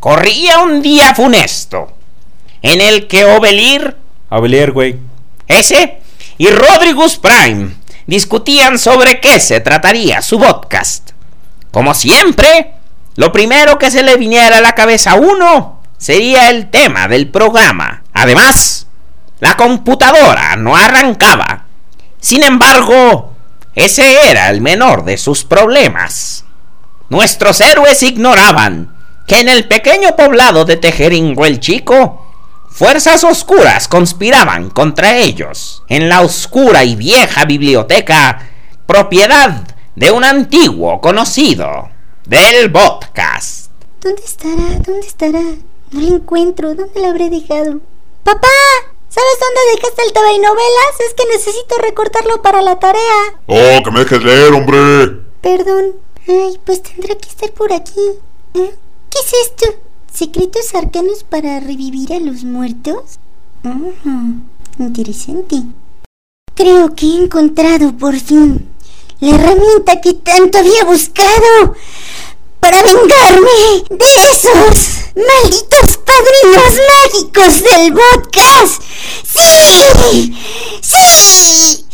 Corría un día funesto, en el que Obelir, Obelir, güey, ese, y Rodrigus Prime discutían sobre qué se trataría su podcast. Como siempre, lo primero que se le viniera a la cabeza a uno sería el tema del programa. Además, la computadora no arrancaba. Sin embargo, ese era el menor de sus problemas. Nuestros héroes ignoraban que en el pequeño poblado de Tejeringo el Chico, fuerzas oscuras conspiraban contra ellos en la oscura y vieja biblioteca, propiedad de un antiguo conocido del podcast. ¿Dónde estará? ¿Dónde estará? No lo encuentro. ¿Dónde lo habré dejado? ¡Papá! ¿Sabes dónde dejaste el novelas? Es que necesito recortarlo para la tarea. Oh, que me dejes leer, hombre. Perdón. Ay, pues tendrá que estar por aquí. ¿Eh? ¿Qué es esto? ¿Secretos arcanos para revivir a los muertos? Interesante. Creo que he encontrado por fin la herramienta que tanto había buscado para vengarme de esos malditos padrinos mágicos del podcast. ¡Sí! ¡Sí!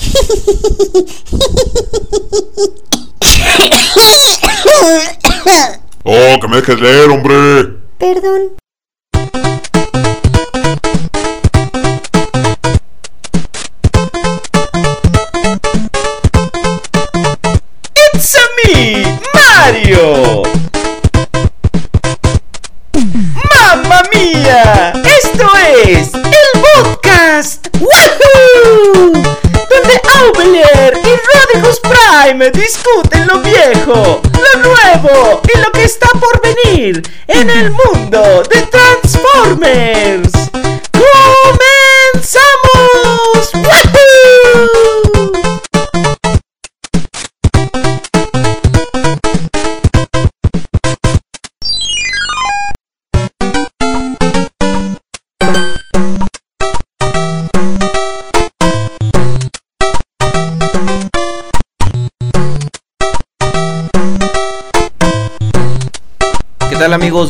Oh, que me dejes leer, hombre. Perdón. It's a me, Mario. ¡Mamma mía! Esto es el podcast ¡Woohoo! Donde Aubelier y Rodriguez Discuten lo viejo, lo nuevo y lo que está por venir en el mundo de Transformers.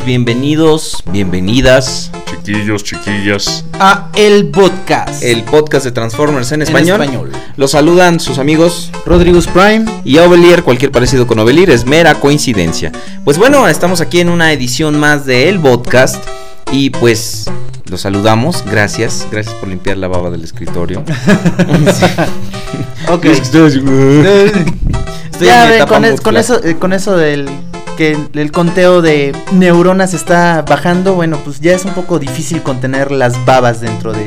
Bienvenidos, bienvenidas Chiquillos, chiquillas. A el podcast. el podcast de Transformers en español. español. Los saludan sus amigos Rodriguez Prime. y Ovelier, cualquier parecido con Ovelier es mera coincidencia. Pues bueno, estamos aquí en una edición más de El Podcast y pues los saludamos, gracias, gracias por limpiar la baba del escritorio. Ok. Estoy ya en mi ven, etapa con, es- mood con class. eso, eh, con eso del que el, conteo de neuronas está bajando, bueno, pues ya es un poco difícil contener las babas dentro de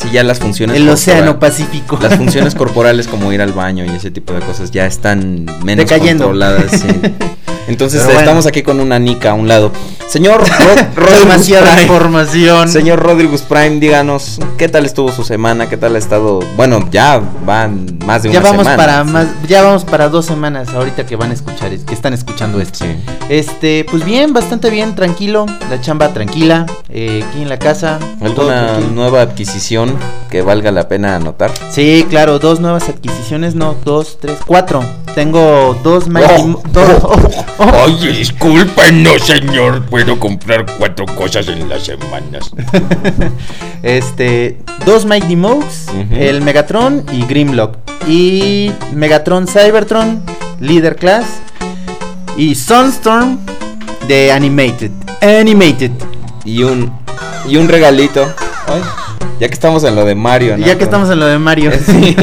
Sí, ya las funciones el océano Pacífico. Las funciones corporales como ir al baño y ese tipo de cosas ya están menos Decayendo. controladas. sí. Entonces bueno. estamos aquí con una nica a un lado. Señor Rod- Demasiada Prime. información. Señor Rodrigus Prime, díganos, ¿qué tal estuvo su semana? ¿Qué tal ha estado? Bueno, ya van más de ya una vamos semana. para más, ya vamos para dos semanas ahorita que van a escuchar, que están escuchando esto. Sí. Este, pues bien, bastante bien, tranquilo, la chamba tranquila, eh, aquí en la casa. ¿Alguna nueva adquisición que valga la pena anotar? Sí, claro, dos nuevas adquisiciones, no, dos, tres, cuatro. Tengo dos Mighty Oh, dos- oh, oh. Ay, discúlpenos, señor. Puedo comprar cuatro cosas en las semanas. Este, dos Mighty Ujú. el Megatron y Grimlock. Y Megatron Cybertron, Leader Class. Y Sunstorm de Animated. Animated. Y un y un regalito. Ay, ya que estamos en lo de Mario, ¿no? Ya que estamos en lo de Mario. Sí.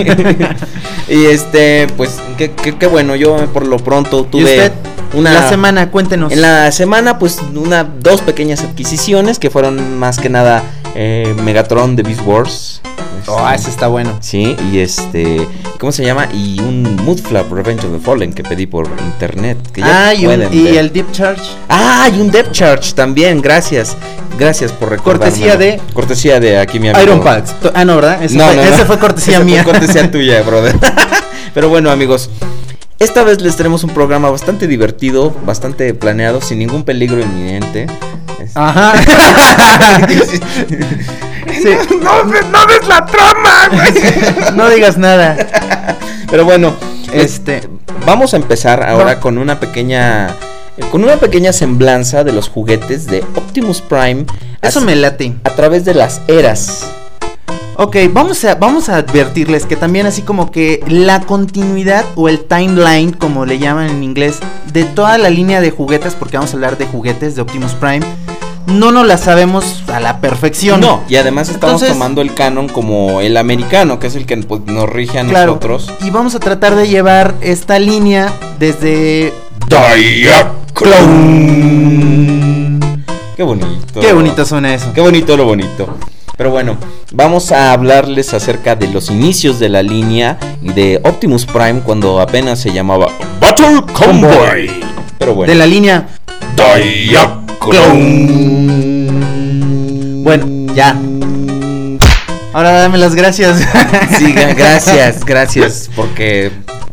y este, pues, qué, qué- qué bueno, yo por lo pronto ¿Y tuve usted? una La semana, cuéntenos. En la semana, pues, una, dos pequeñas adquisiciones que fueron más que nada eh, Megatron de Beast Wars. Oh, ese está bueno. Sí, y este, ¿cómo se llama? Y un Moodflap Revenge of the Fallen que pedí por internet. Que ya Ah, y, un- y el Deep Charge. Ah, y un Depth Charge también, gracias. Gracias por recordarme. Cortesía de- Cortesía de aquí mi amigo. Iron Packs. Ah, no, ¿verdad? Ese, No, fue, no, no. ese fue cortesía Ese mía. Fue cortesía tuya, brother. Pero bueno, amigos. Esta vez les tenemos un programa bastante divertido, bastante planeado, sin ningún peligro inminente. Ajá. Sí. No, no ves la trama, güey. No digas nada. Pero bueno, Este. vamos a empezar ahora con una pequeña con una pequeña semblanza de los juguetes de Optimus Prime. Eso me late. A través de las eras. Ok, vamos a, vamos a advertirles que también así como que la continuidad o el timeline, como le llaman en inglés, de toda la línea de juguetes, porque vamos a hablar de juguetes de Optimus Prime, no nos la sabemos a la perfección. No, y además estamos Entonces- tomando el canon como el americano, que es el que pues, nos rige a Claro. nosotros. Y vamos a tratar de llevar esta línea desde... Diaclone. Qué bonito. Qué bonito suena eso. Qué bonito lo bonito. Pero bueno, vamos a hablarles acerca de los inicios de la línea de Optimus Prime cuando apenas se llamaba Battle Convoy. Pero bueno. De la línea... Diaclone. Bueno, ya. Ahora dame las gracias. Sí, gra- gracias, gracias, porque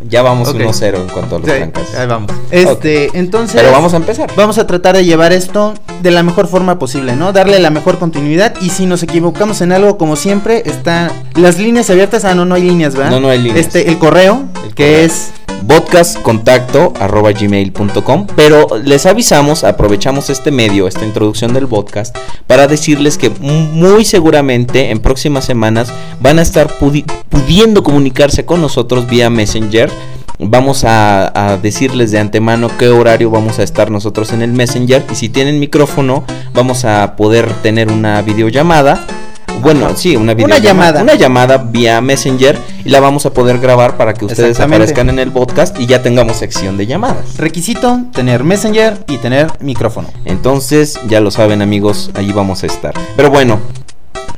ya vamos Ok. 1-0 en cuanto a los Sí, francas. ahí vamos. Este, entonces... Pero vamos a empezar. Vamos a tratar de llevar esto de la mejor forma posible, ¿no? Darle la mejor continuidad y si nos equivocamos en algo, como siempre, están las líneas abiertas. Ah, no, no hay líneas, ¿verdad? No, no hay líneas. Este, el correo, El que correo. es podcastcontacto arroba gmail.com pero les avisamos, aprovechamos este medio, esta introducción del podcast para decirles que muy seguramente en próximas semanas van a estar pudi- pudiendo comunicarse con nosotros vía Messenger. Vamos a, a decirles de antemano qué horario vamos a estar nosotros en el Messenger y si tienen micrófono vamos a poder tener una videollamada. Bueno, sí, una videollamada. llamada. Una llamada vía Messenger y la vamos a poder grabar para que ustedes aparezcan en el podcast y ya tengamos sección de llamadas. requisito tener Messenger y tener micrófono. Entonces, ya lo saben amigos, allí vamos a estar. Pero bueno,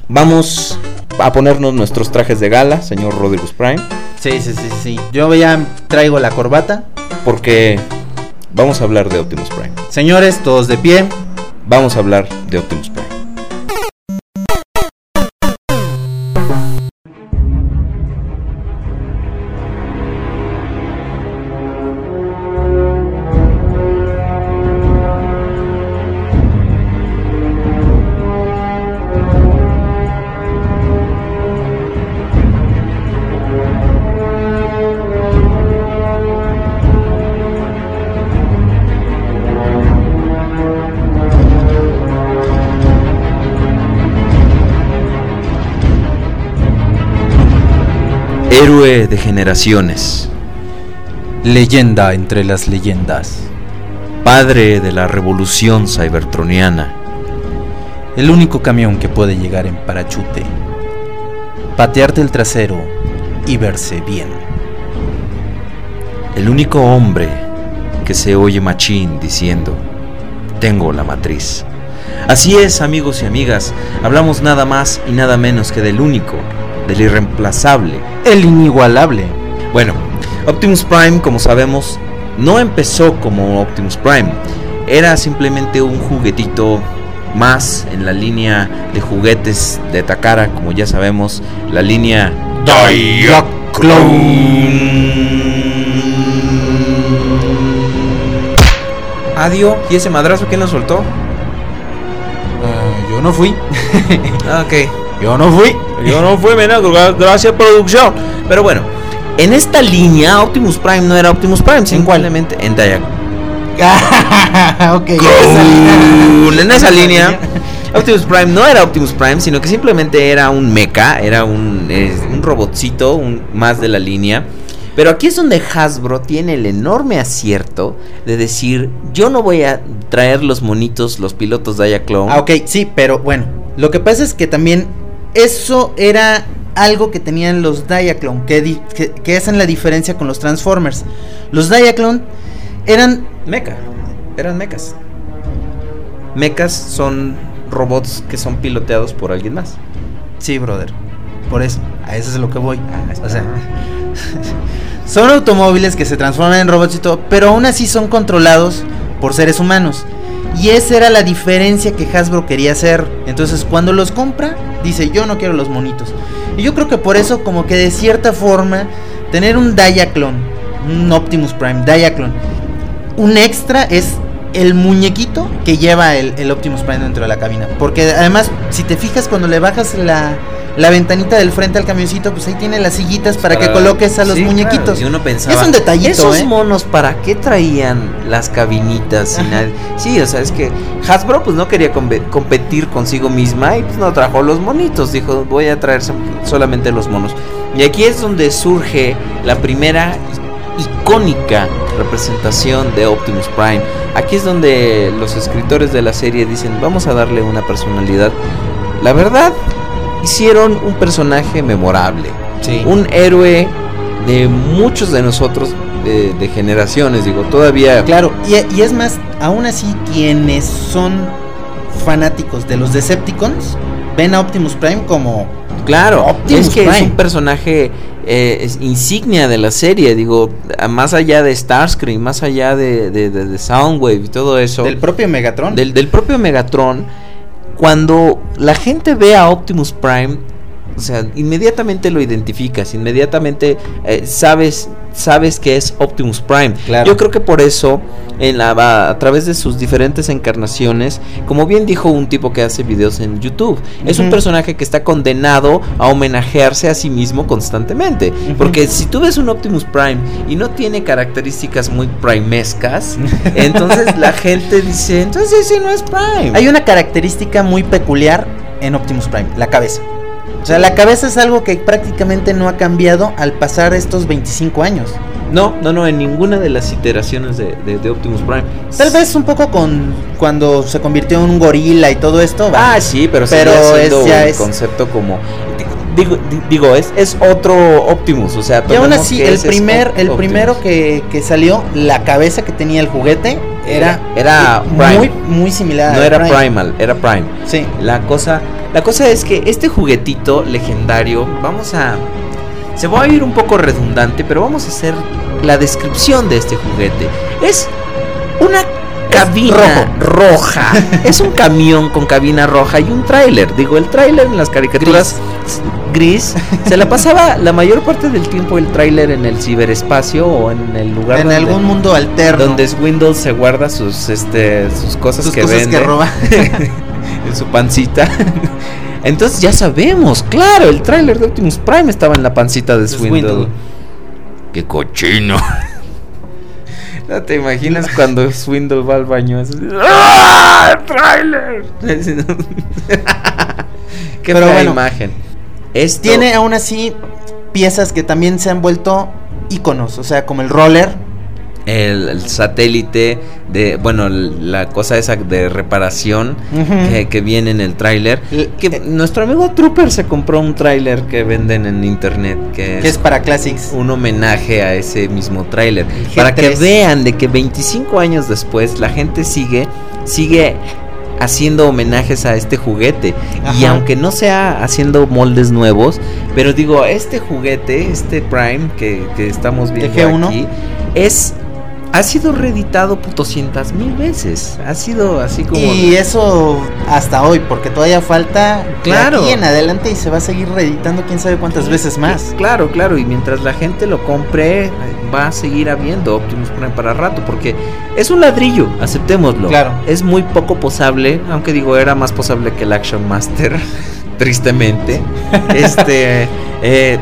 vamos a ponernos nuestros trajes de gala, señor Rodriguez Prime, Sí, sí, sí, sí. Yo ya traigo la corbata. porque vamos a hablar de Optimus Prime. Señores, todos de pie. Vamos a hablar de Optimus Prime. De generaciones, Leyenda entre las leyendas. padre de la revolución cybertroniana, El único camión que puede llegar en parachute. Patearte el trasero y verse bien. el único hombre que se oye machín diciendo, tengo la matriz. Así es, amigos y amigas, hablamos nada más y nada menos que del único, del irreemplazable. El inigualable. Bueno, Optimus Prime, como sabemos, no empezó como Optimus Prime, era simplemente un juguetito más en la línea de juguetes de Takara, como ya sabemos, la línea Adio, ¿y ese madrazo quién lo soltó? yo no fui. Ah, ok. Yo no fui. Yo no fui, mira, gracias producción. Pero bueno, en esta línea Optimus Prime no era Optimus Prime, simplemente en Diag. ok. esa línea. En esa línea, Optimus Prime no era Optimus Prime, sino que simplemente era un mecha, era un, un robotcito, un, más de la línea. Pero aquí es donde Hasbro tiene el enorme acierto de decir, yo no voy a traer los monitos, los pilotos Diaclone. Ah, ok, sí, pero bueno. Lo que pasa es que también eso era algo que tenían los Diaclone, que, di- que, que hacen la diferencia con los Transformers. Los Diaclone eran... Mecha. Eran mechas. Mechas son robots que son piloteados por alguien más. Sí, brother. Por eso, a eso es lo que voy. Ah, O sea, son automóviles que se transforman en robots y todo, pero aún así son controlados por seres humanos. Y esa era la diferencia que Hasbro quería hacer. Entonces, cuando los compra, dice, yo no quiero los monitos. Y yo creo que por eso, como que de cierta forma, tener un Diaclone, un Optimus Prime Diaclone, un extra es el muñequito que lleva el, el Optimus Prime dentro de la cabina. Porque además, si te fijas, cuando le bajas la, la ventanita del frente al camioncito, pues ahí tiene las sillitas para, que coloques a los sí, muñequitos. claro, Y uno pensaba. es un detallito, Esos ¿eh? monos, ¿para qué traían las cabinitas? y nadie- Sí, o sea, es que Hasbro pues no quería compe- competir consigo misma y pues no trajo los monitos. Dijo, voy a traer so- solamente los monos. Y aquí es donde surge la primera icónica representación de Optimus Prime. Aquí es donde los escritores de la serie dicen, vamos a darle una personalidad. La verdad, hicieron un personaje memorable Sí. un héroe de muchos de nosotros de, de generaciones, digo, todavía Claro, y, y es más, aún así, quienes son fanáticos de los Decepticons ven a Optimus Prime como. claro, Optimus es que es un personaje eh, es insignia de la serie, digo, más allá de Starscream, más allá de, de, de- de Soundwave y todo eso, Del propio Megatron. del, del propio Megatron, cuando la gente ve a Optimus Prime, o sea, inmediatamente lo identificas, inmediatamente eh, sabes, sabes que es Optimus Prime. Claro. Yo creo que por eso, en la, a, a través de sus diferentes encarnaciones, como bien dijo un tipo que hace videos en YouTube, es un personaje que está condenado a homenajearse a sí mismo constantemente. Porque si tú ves un Optimus Prime y no tiene características muy primescas, entonces la gente dice, entonces ese no es Prime. Hay una característica muy peculiar en Optimus Prime, la cabeza. O sea, la cabeza es algo que prácticamente no ha cambiado al pasar estos 25 años. No, no, no, en ninguna de las iteraciones de, de- de Optimus Prime. Tal vez un poco con cuando se convirtió en un gorila y todo esto. Ah, sí, pero, Pero siendo es- ya un es- concepto como digo, di- digo es, es otro Optimus, o sea, y aún así, el primer, el primero que, que salió, la cabeza que tenía el juguete era, Era muy, Prime. muy similar. no era Prime. Primal, era Prime. Sí. La cosa, la cosa es que este juguetito legendario, vamos a se va a ir un poco redundante, pero vamos a hacer la descripción de este juguete. Es una cabina roja. es un camión con cabina roja y un tráiler. Digo, el tráiler en las caricaturas gris. Se la pasaba la mayor parte del tiempo el tráiler en el ciberespacio o en el lugar En donde, algún mundo alterno. donde Windows se guarda sus este sus cosas sus que cosas vende que roba. en su pancita. Entonces ya sabemos, claro, el tráiler de Optimus Prime estaba en la pancita de Swindle. Qué cochino. No te imaginas cuando Swindle va al baño así, ¡Ah! ¡Tráiler! Qué Pero fea bueno, imagen. Esto- Tiene aún así piezas que también se han vuelto íconos, o sea, como el roller. el, el satélite de, bueno, la cosa esa de reparación que, que viene en el tráiler. Que eh, nuestro amigo Trooper se compró un tráiler que venden en internet que, que es para Classics. un homenaje a ese mismo tráiler. El G3. Para que vean de que 25 años después la gente sigue, sigue haciendo homenajes a este juguete. Y aunque no sea haciendo moldes nuevos, pero digo, este juguete, este Prime que, que estamos viendo G1. aquí, es... Ha sido reeditado 200 mil veces. Ha sido así como... Y eso hasta hoy, porque todavía falta de Claro. aquí en adelante y se va a seguir reeditando quién sabe cuántas veces más. Claro, claro, y mientras la gente lo compre, eh, va a seguir habiendo Optimus Prime para rato, porque es un ladrillo, aceptémoslo. Claro. Es muy poco posable, aunque digo, era más posable que el Action Master, tristemente. este, eh,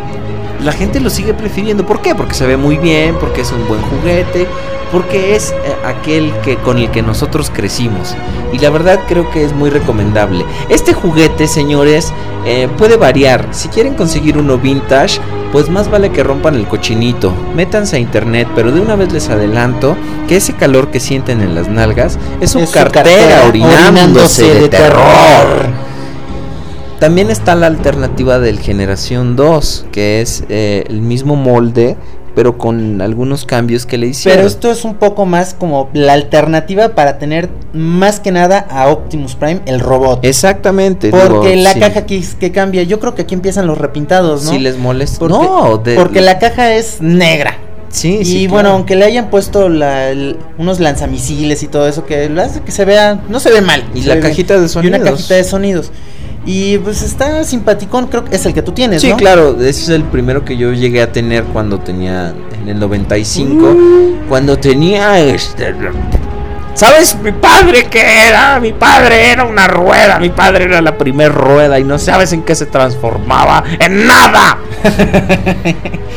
la gente lo sigue prefiriendo. ¿Por qué? Porque se ve muy bien, porque es un buen juguete, porque es eh, aquel que con el que nosotros crecimos. Y la verdad creo que es muy recomendable. Este juguete, señores, eh, puede variar. Si quieren conseguir uno vintage, pues más vale que rompan el cochinito. Métanse a internet, pero de una vez les adelanto que ese calor que sienten en las nalgas es, un Es su cartera, orinándose, orinándose de, de terror. También está la alternativa del Generación 2, que es eh, el mismo molde, pero con algunos cambios que le hicieron. Pero esto es un poco más como la alternativa para tener más que nada a Optimus Prime, el robot. Exactamente. porque digo, la sí. caja que, que cambia, yo creo que aquí empiezan los repintados, ¿no? Si les molesta. Porque- no, de- porque la caja es negra. Sí, y sí, bueno, claro. aunque le hayan puesto la- el- unos lanzamisiles y todo eso, que lo hace que se vea, no se ve mal. Y la bien. cajita de Y sonidos. una cajita de sonidos. Y pues está simpaticón, creo que es el que tú tienes, Sí, ¿no? claro, ese es el primero que yo llegué a tener cuando tenía en el 95, Uh. cuando tenía este ¿Sabes mi padre qué era? Mi padre era una rueda. Mi padre era la primer rueda y no sabes en qué se transformaba. ¡En nada!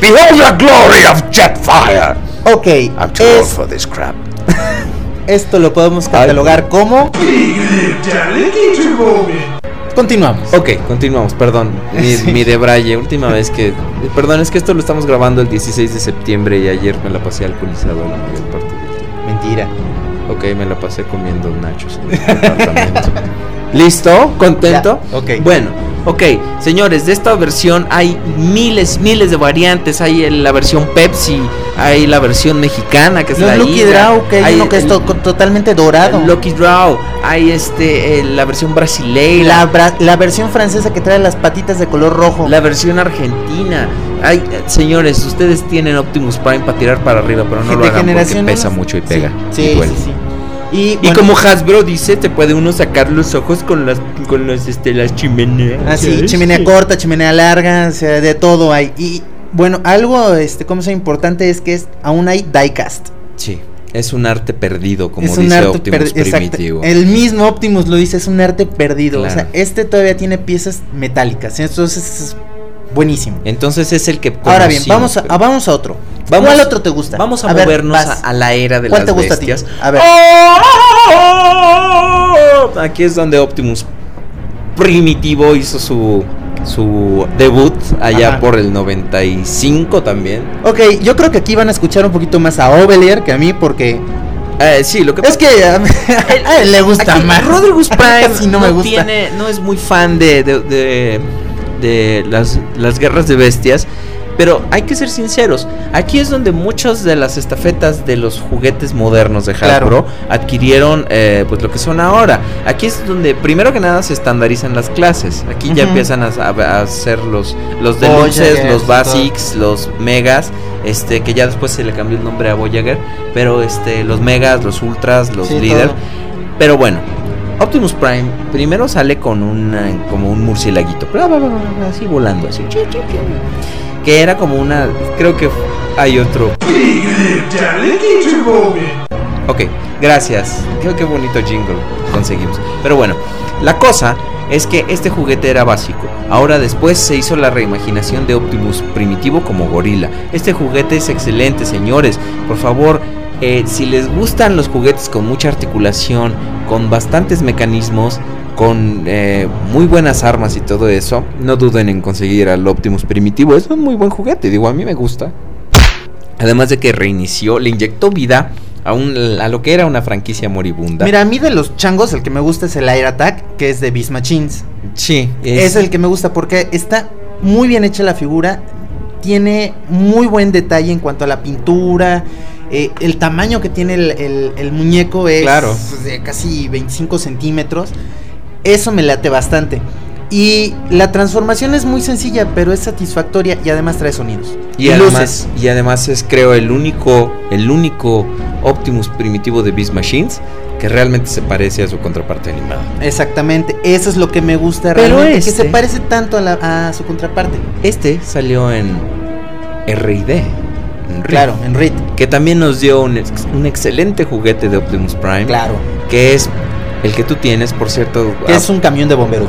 Behold the glory of Jetfire. Ok, I'm too old es- for this crap. esto lo podemos catalogar como. Continuamos. Ok, continuamos, perdón. Mi, mi debraye, última vez que. Perdón, es que esto lo estamos grabando el 16 de septiembre y ayer me la pasé alcoholizado la mayor parte del tiempo. Mentira. Ok, me la pasé comiendo nachos en el departamento. ¿Listo? ¿Contento? Ya, ok. Bueno, ok, señores, de esta versión hay miles, miles de variantes. Hay la versión Pepsi, hay la versión mexicana que es la Lucky Draw, que hay hay uno que es to- totalmente dorado. Lucky Draw, hay este, la versión brasileira. La, bra- la versión francesa que trae las patitas de color rojo. La versión argentina. Ay, eh, señores, ustedes tienen Optimus Prime para tirar para arriba, pero no lo hagan porque pesa mucho y pega. Sí, y sí, duele. sí, sí. Y, Y como Hasbro dice, te puede uno sacar los ojos con las con las este las chimeneas. Así, ¿sabes? Ah, chimenea corta, chimenea larga, o sea, de todo hay. Y bueno, algo, este, como sea importante es que es, aún hay diecast. Sí, es un arte perdido, como es un dice arte Optimus. Primitivo. El mismo Optimus lo dice, es un arte perdido. O sea, este todavía tiene piezas metálicas. Entonces es buenísimo. Entonces es el que Ahora bien, vamos a, ah, vamos a otro. Vamos- ¿Cuál otro te gusta? Vamos a, ver, movernos a, a la era de ¿Cuál las te gusta a ti? bestias. A ver. Aquí es donde Optimus Primitivo hizo su su debut allá Ajá. por el 95 también. Ok, yo creo que aquí van a escuchar un poquito más a Ovelier que a mí porque Eh, sí, lo que es que a, a él le gusta Aquí, más. Rodriguez Prime no me gusta. tiene, no es muy fan de, de, de- de las, las guerras de bestias. Pero hay que ser sinceros, aquí es donde muchas de las estafetas de los juguetes modernos de Hasbro Claro. adquirieron eh, pues lo que son ahora. Aquí es donde primero que nada se estandarizan las clases. Aquí ya empiezan a, a- hacer los, los deluxes, los todo. basics, los megas, este que ya después se le cambió el nombre a Voyager, pero este los megas, los ultras, los Sí, líder. todo. Pero bueno, Optimus Prime primero sale con una, como un murcielaguito, así volando, así. Que era como una. Creo que hay otro. Ok, gracias. Creo que bonito jingle conseguimos. Pero bueno, la cosa es que este juguete era básico. Ahora después se hizo la reimaginación de Optimus primitivo como gorila. Este juguete es excelente, señores. Por favor, eh, si les gustan los juguetes con mucha articulación, con bastantes mecanismos, con eh, muy buenas armas y todo eso, no duden en conseguir al Optimus primitivo. Es un muy buen juguete, digo, a mí me gusta. Además de que reinició, le inyectó vida a, un, a lo que era una franquicia moribunda. Mira, a mí de los changos el que me gusta es el Air Attack, que es de Beast Machines. sí, Es, el que me gusta porque está muy bien hecha la figura, tiene muy buen detalle en cuanto a la pintura, eh, el tamaño que tiene el, el- el muñeco es Claro. de casi 25 centímetros, eso me late bastante. Y la transformación es muy sencilla, pero es satisfactoria y además trae sonidos. Y además, y además es creo el único, el único Optimus primitivo de Beast Machines que realmente se parece a su contraparte animada. Exactamente, eso es lo que me gusta Pero realmente, que este- se parece tanto a, la- a su contraparte. Este salió en R&D. En RID, Claro, en RIT. Que también nos dio un, ex- un excelente juguete de Optimus Prime. Claro. Que es el que tú tienes, por cierto. Que es un camión de bomberos.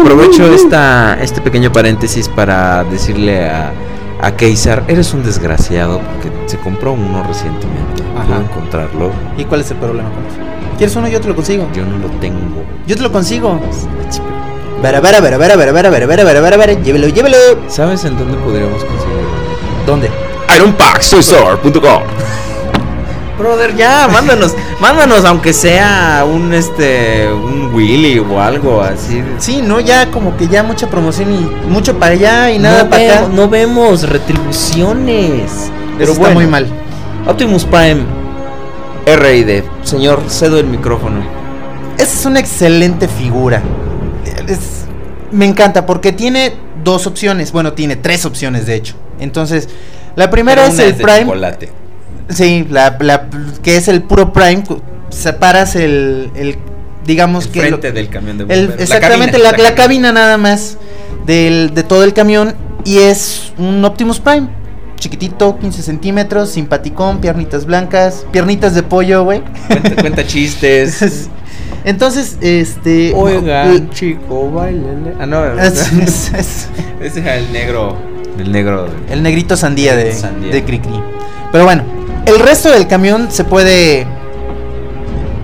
Aprovecho esta, este pequeño paréntesis para decirle a, a Keisar, eres un desgraciado porque se compró uno recientemente. Ajá. Puedo encontrarlo. ¿Y cuál es el problema con eso? ¿Quieres uno? Yo te lo consigo. Yo no lo tengo. Yo te lo consigo. Vera, vera, vera, vera, vera, vera, vera, vera, vera, vera, vera, llévelo, llévelo. ¿Sabes en dónde podríamos conseguirlo? ¿Dónde? IronPackStore.com Brother, ya, mándanos, mándanos aunque sea un este un Willy o algo así. Sí, no, ya como que ya mucha promoción y mucho para allá y nada no, para acá. no vemos retribuciones. Pero está muy mal. Optimus Prime R&D. Señor, cedo el micrófono. Esa es una excelente figura. Es- me encanta porque tiene dos opciones. Bueno, tiene tres opciones de hecho. Entonces, la primera es el Prime. chocolate. Sí, la, la- que es el puro Prime. Separas el, el digamos El que frente lo- del camión de el- exactamente la, la cabina nada más del, de todo el camión y es un Optimus Prime. chiquitito, 15 centímetros, simpaticón, piernitas blancas, piernitas de pollo, güey. Cuenta, cuenta chistes. Entonces, este. Oigan, chico, bailele. Ah, no, Es- es- es- ese es el negro. El negro. el negrito sandía de, Sandía. de Cricri. Pero bueno, el resto del camión se puede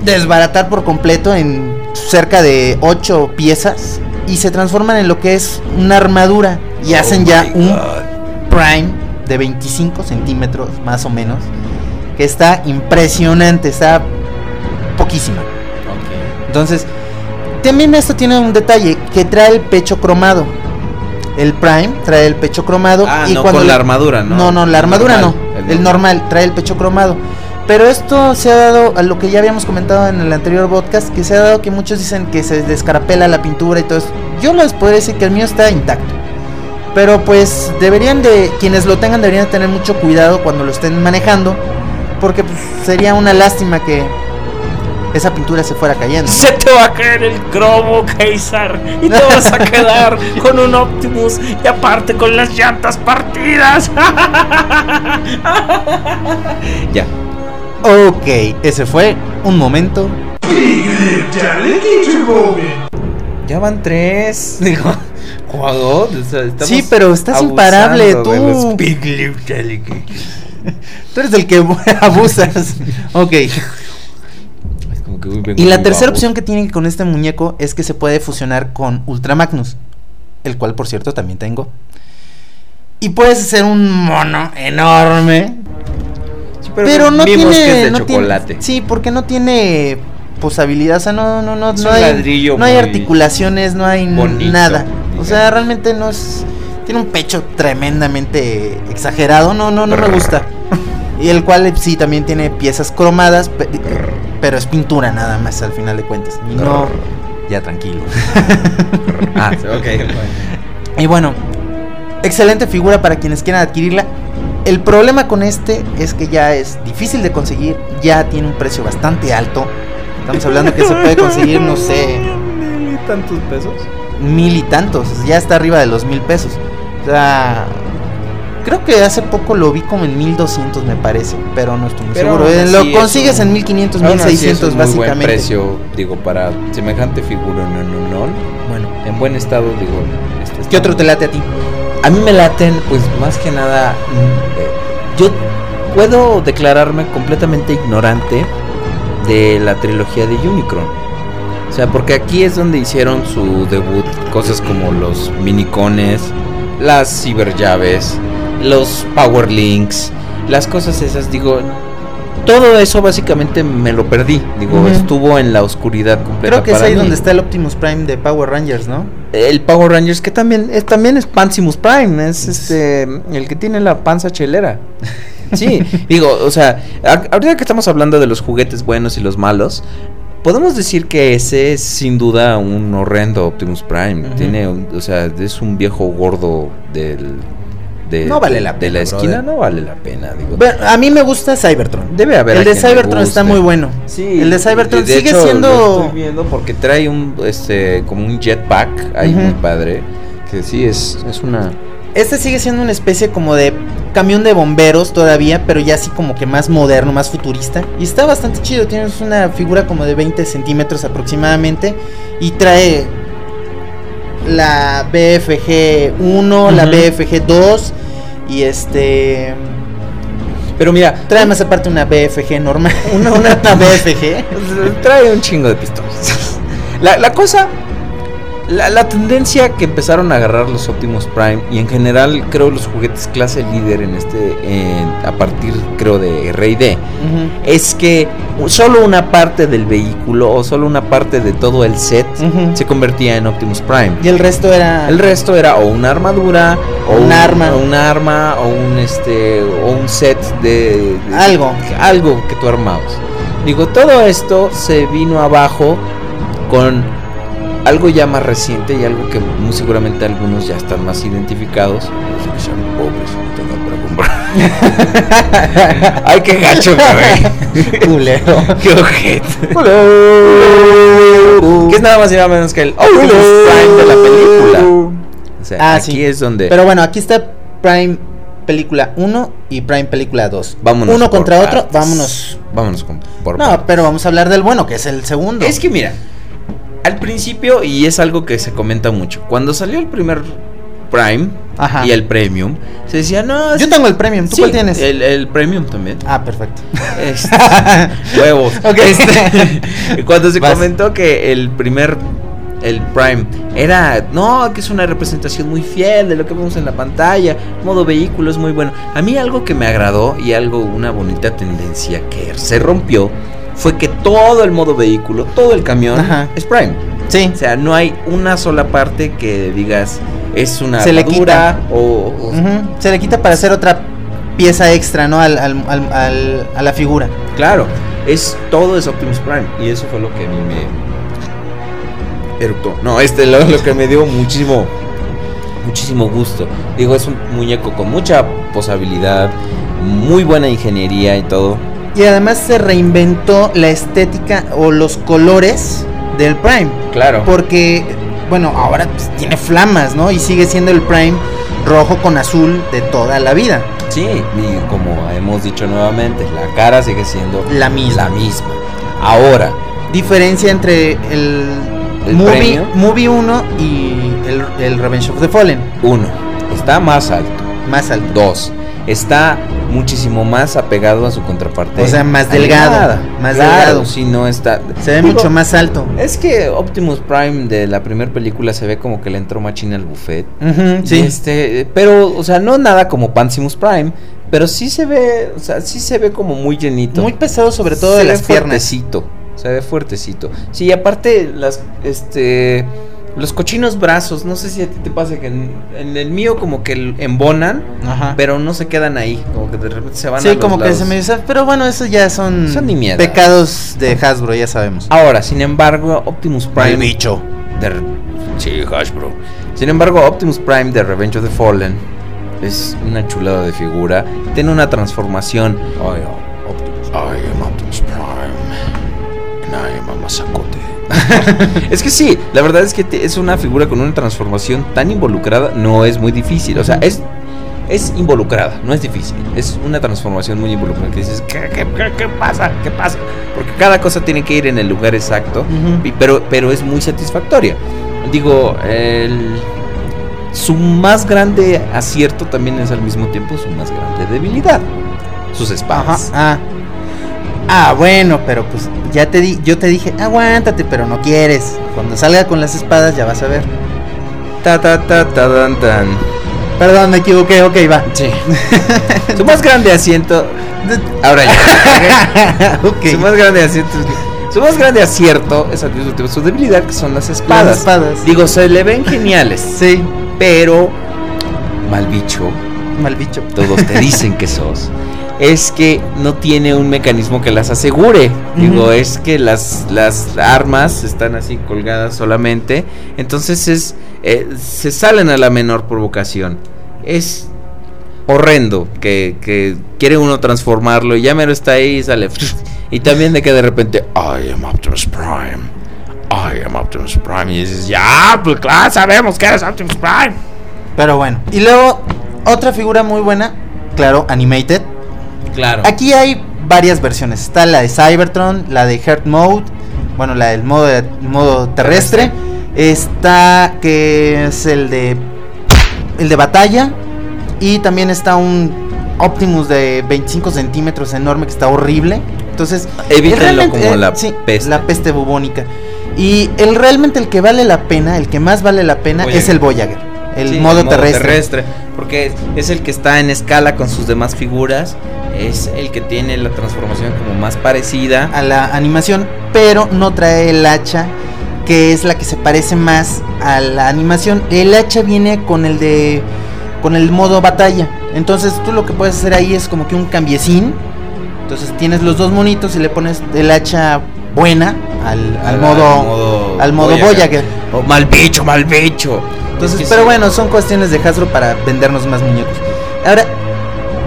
desbaratar por completo en cerca de 8 piezas y se transforman en lo que es una armadura y Oh hacen ya un God. prime de 25 centímetros más o menos que está impresionante, está poquísima. Entonces, también esto tiene un detalle que trae el pecho cromado. El Prime trae el pecho cromado Ah, y no cuando con la armadura, ¿no? No, no, la armadura normal, no. El normal. trae el pecho cromado. Pero esto se ha dado a lo que ya habíamos comentado en el anterior podcast, que se ha dado que muchos dicen que se descarapela la pintura y todo eso. Yo les podría decir que el mío está intacto. Pero pues deberían de, quienes lo tengan deberían de tener mucho cuidado cuando lo estén manejando, porque pues, sería una lástima que esa pintura se fuera cayendo. ¿no? Se te va a caer el cromo, Kaiser. Y te vas a quedar con un Optimus. Y aparte con las llantas partidas. Ya. Ok, ese fue un momento. Ya van tres. Digo, jugador. o sea, estamos Sí, pero estás imparable, tú. Tú eres el que abusas. ok. Es como que, uy, vengo Y la tercera opción que tienen con este muñeco es que se puede fusionar con Ultra Magnus, el cual por cierto también tengo. Y puedes hacer un mono enorme, Sí, pero, no vimos tiene, que es de no tiene- chocolate. sí, porque no tiene posibilidad, o sea, no no no no hay no hay articulaciones, no hay bonito, nada. O sea, realmente no es tiene un pecho tremendamente exagerado, no no no me gusta. Y el cual eh, sí también tiene piezas cromadas, pero es pintura nada más al final de cuentas. Y no ya tranquilo. Ah, sí, ok. bueno. Y bueno, excelente figura para quienes quieran adquirirla. El problema con este es que ya es difícil de conseguir, ya tiene un precio bastante alto. Estamos hablando que se puede conseguir, no sé, ¿Mil y tantos pesos? mil y tantos, ya está arriba de los mil pesos. O sea, creo que hace poco lo vi como en 1200 me parece, pero no estoy muy Pero seguro. Eh, lo es consigues un- en 1500, Aún así es 1600 un muy buen básicamente. precio, digo, para semejante figura, no, no, no. Bueno, En buen estado, digo. este ¿qué otro te late a ti? A mí me laten, pues más que nada, mm, yo puedo declararme completamente ignorante de la trilogía de Unicron. O sea, porque aquí es donde hicieron su debut cosas como los minicones, las ciberllaves, los power links, las cosas esas, digo, todo eso básicamente me lo perdí, digo, estuvo en la oscuridad completa. Creo que es ahí mí. donde está el Optimus Prime de Power Rangers, ¿no? El Power Rangers que también es también es Pansimus Prime, es este el que tiene la panza chelera. Sí, digo, o sea, ahorita que estamos hablando de los juguetes buenos y los malos, podemos decir que ese es sin duda un horrendo Optimus Prime. Tiene, un- o sea, es un viejo gordo del de, No vale la de la esquina, brother. no vale la pena, digo. Bueno, a mí me gusta Cybertron. Debe haber El de Cybertron está muy bueno. Sí, El de Cybertron de sigue hecho, siendo- lo estoy viendo porque trae un este como un jetpack ahí muy padre. Que sí es, es una. Este sigue siendo una especie como de camión de bomberos todavía, pero ya así como que más moderno, más futurista. Y está bastante chido. Tienes una figura como de 20 centímetros aproximadamente. Y trae la BFG 1, la. BFG 2. Y este. Pero mira, Trae más aparte una BFG normal. Una, una, una BFG. trae un chingo de pistolas. La, la cosa, la, la tendencia que empezaron a agarrar los Optimus Prime y en general creo los juguetes clase líder en este, a partir creo de R&D Ujú. es que solo una parte del vehículo o solo una parte de todo el set se convertía en Optimus Prime. Y el resto era. El resto era o una armadura, o Un arma. o un arma, o un este, o un set de, de- Algo. algo que tú armabas. Digo, todo esto se vino abajo con algo ya más reciente y algo que muy seguramente algunos ya están más identificados. No sé que sean pobres y no tengan para comprar. Ay, qué gacho, cabrón. Culero. qué ojete. que es nada más y nada menos que el Optimus Prime de la película. O sea, Ah, aquí sí. es donde. Pero bueno, aquí está Prime película 1 y Prime película 2. Vámonos. Uno contra otro, vámonos. Vámonos con, por No, partes. pero vamos a hablar del bueno, que es el segundo. Es que mira, al principio, y es algo que se comenta mucho, cuando salió el primer Prime Ajá. y el Premium, se decía, no, Yo sí, tengo el premium, ¿tú sí, cuál tienes? El, el Premium también. Ah, perfecto. Este, huevos. Ok. Este, cuando se Vas. comentó que el primer, el Prime, era, no, que es una representación muy fiel de lo que vemos en la pantalla, modo vehículo es muy bueno. A mí algo que me agradó y algo, una bonita tendencia que se rompió, fue que todo el modo vehículo, todo el camión Ajá. es Prime. Sí. O sea, no hay una sola parte que digas es una Se le armadura o, Se le quita para hacer otra pieza extra, ¿no? Al, al- al- a la figura. Claro, es todo es Optimus Prime y eso fue lo que a mí me eructó. No, este lo, lo que me dio muchísimo muchísimo gusto. Digo, es un muñeco con mucha posibilidad, muy buena ingeniería y todo. Y además se reinventó la estética o los colores del Prime. Claro. Porque, bueno, ahora pues, tiene flamas, ¿no? Y sigue siendo el Prime rojo con azul de toda la vida. Sí, y como hemos dicho nuevamente, la cara sigue siendo La misma. La misma. Ahora, Diferencia entre el, El movie, premio. movie 1 y el, el Revenge of the Fallen. uno, está más alto. Más alto. Dos, está muchísimo más apegado a su contraparte. O sea, más delgado, más Claro, delgado. Si no está. Se ve Digo, mucho más alto. Es que Optimus Prime de la primera película se ve como que le entró machina al buffet. Sí. Este, pero, o sea, no nada como Pansimus Prime, pero sí se ve, o sea, sí se ve como muy llenito. Muy pesado, sobre todo Se de las piernas. fuertecito, se ve fuertecito. Sí, y aparte las, este, los cochinos brazos, no sé si a ti te pasa que en, en el mío como que el- embonan, Ajá. pero no se quedan ahí, como que de repente se van a Sí, los como que lados. se me dice, pero bueno, eso ya son, Son pecados de Hasbro, ya sabemos. Ahora, sin embargo, Optimus Prime. bicho. de Re- sí, Hasbro. Sin embargo, Optimus Prime de Revenge of the Fallen es una chulada de figura. Tiene una transformación. I am Optimus. I am Optimus Prime. And I am a Masakote. Es que sí, la verdad es que te- es una figura con una transformación tan involucrada. No es muy difícil. O sea, es. Es involucrada, no es difícil. Es una transformación muy involucrada. Que dices, ¿qué, qué, qué- qué pasa? ¿Qué pasa? Porque cada cosa tiene que ir en el lugar exacto. Pero, pero es muy satisfactoria. Digo, el, su más grande acierto también es al mismo tiempo su más grande debilidad. Sus Ajá. espadas. Ah. Ah, bueno, pero pues ya te di, yo te dije, aguántate, pero no quieres. Cuando salga con las espadas ya vas a ver. Ta ta ta ta tan tan. Perdón, me equivoqué, ok, va. Sí. su más grande asiento. Ahora ya. ok. Su más grande acierto. es- Su más grande acierto es al mismo tiempo su debilidad, que son las espadas. Las espadas. Digo, se le ven geniales. Sí, Pero, mal bicho, mal bicho. todos te dicen que sos, es que no tiene un mecanismo que las asegure. Digo, es que las, las armas están así colgadas solamente. Entonces es eh, se salen a la menor provocación. Es horrendo que, que quiere uno transformarlo y ya mero está ahí y sale. Y también de que de repente, I am Optimus Prime. I am Optimus Prime. Y dices, ya, pues claro, sabemos que eres Optimus Prime. Pero bueno. Y luego, otra figura muy buena, claro, Animated. Claro. Aquí hay varias versiones. Está la de Cybertron, la de Heart Mode, bueno, la del modo, modo terrestre. Está que es el de el de batalla y también está un Optimus de 25 centímetros enorme que está horrible. Entonces, Evítenlo como eh, la sí, peste. la peste bubónica. Y el realmente el que vale la pena, el que más vale la pena Voyager. es el Voyager, el Sí, modo, terrestre. Porque es, el que está en escala con sus demás figuras. Es el que tiene la transformación como más parecida. a la animación, pero no trae el hacha, que es la que se parece más a la animación. El hacha viene con el de con el modo batalla. Entonces tú lo que puedes hacer ahí es como que un cambiecín. Entonces tienes los dos monitos y le pones el hacha buena al, al Al- modo al modo Voyager. Oh, mal bicho, mal bicho. Entonces, Es que pero sí. bueno, son cuestiones de Hasbro para vendernos más muñecos. Ahora,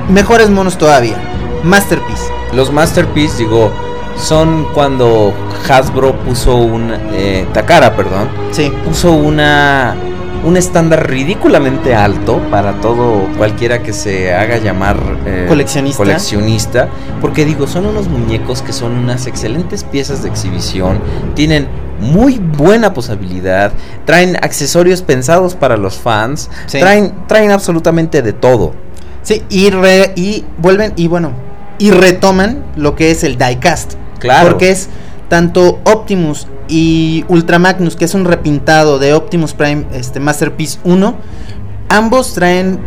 mejores monos todavía. Masterpiece. Los Masterpiece, digo, son cuando Hasbro puso un. eh, Takara, perdón. Sí. Puso una. un estándar ridículamente alto para todo cualquiera que se haga llamar eh, Coleccionista. coleccionista, porque digo, son unos muñecos que son unas excelentes piezas de exhibición, tienen muy buena posibilidad, traen accesorios pensados para los fans, Sí. traen, traen absolutamente de todo. Sí, y, re- y vuelven y bueno, y retoman lo que es el diecast. Claro. Porque es tanto Optimus y Ultra Magnus, que es un repintado de Optimus Prime este, Masterpiece 1, ambos traen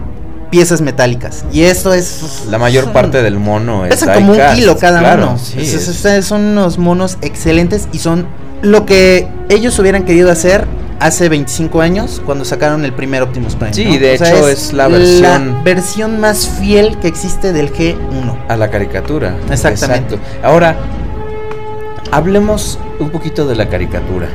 piezas metálicas. Y esto es... La mayor son- parte del mono es Pesan como un kilo cada claro, uno. sí, Es- son unos monos excelentes y son lo que ellos hubieran querido hacer hace 25 años cuando sacaron el primer Optimus Prime. Sí, ¿no? de hecho, es la versión- versión más fiel que existe del G1. a la caricatura. Exactamente. Exacto. Ahora, hablemos un poquito de la caricatura.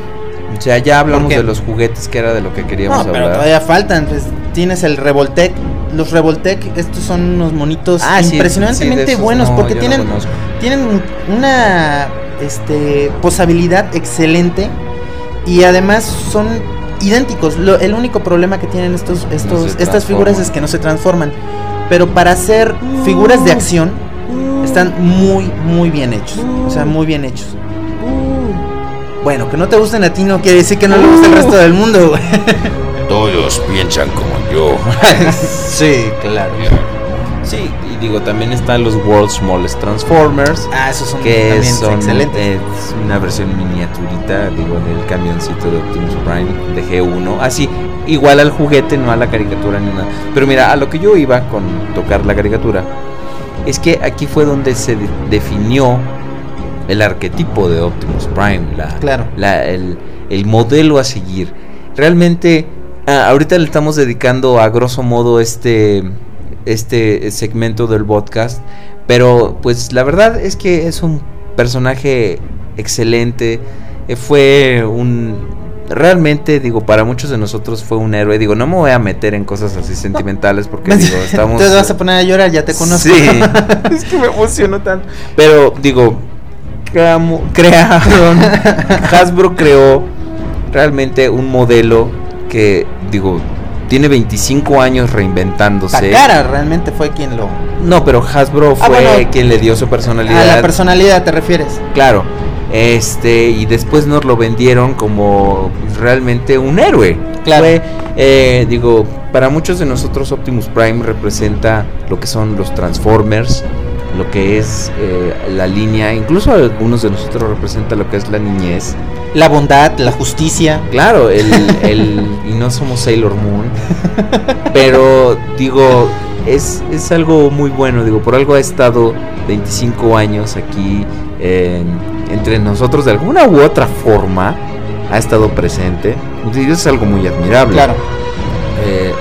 O sea, ya hablamos de los juguetes, que era de lo que queríamos No, pero hablar. todavía faltan. pues, tienes el Revoltec. Los Revoltec, estos son unos monitos Ah, impresionantemente sí, buenos no, porque yo no tienen, tienen una este, posabilidad excelente y además son idénticos. Lo- el único problema que tienen estos, estos, estas figuras es que no se transforman. Pero para hacer figuras de acción están muy, muy bien hechos. O sea, muy bien hechos. Bueno, que no te gusten a ti no quiere decir que no le guste al resto del mundo. güey. Todos piensan como yo. sí, claro. Sí, y digo, también están los World's Smallest Transformers. Ah, esos son que también son excelentes. es una versión miniaturita, digo, del camioncito de Optimus Prime de G1. Así, igual al juguete, no a la caricatura ni nada. Pero mira, a lo que yo iba con tocar la caricatura, es que aquí fue donde se de- definió el arquetipo de Optimus Prime, la, Claro. la- el, el modelo a seguir. Realmente, ah, ahorita le estamos dedicando a grosso modo este, este segmento del podcast, pero pues la verdad es que es un personaje excelente, eh, fue un... Realmente, digo, para muchos de nosotros fue un héroe. Digo, no me voy a meter en cosas así sentimentales porque, digo, estamos... Te vas a poner a llorar, ya te conozco. Sí, es que me emociono tanto. Pero digo, creamo- crearon, Hasbro creó realmente un modelo que, digo, tiene 25 años reinventándose. Takara realmente fue quien lo. No, pero Hasbro fue Ah, bueno. quien le dio su A personalidad. la personalidad te refieres. Claro. Este, y después nos lo vendieron como realmente un héroe. Claro. Fue, eh, digo, para muchos de nosotros Optimus Prime representa lo que son los Transformers, lo que es eh, la línea, incluso algunos de nosotros representa lo que es la niñez. La bondad, la justicia. Claro, el, el- y no somos Sailor Moon, pero digo, es, es algo muy bueno, digo, por algo ha estado 25 años aquí eh, entre nosotros de alguna u otra forma, ha estado presente, y eso es algo muy admirable. Claro. Eh,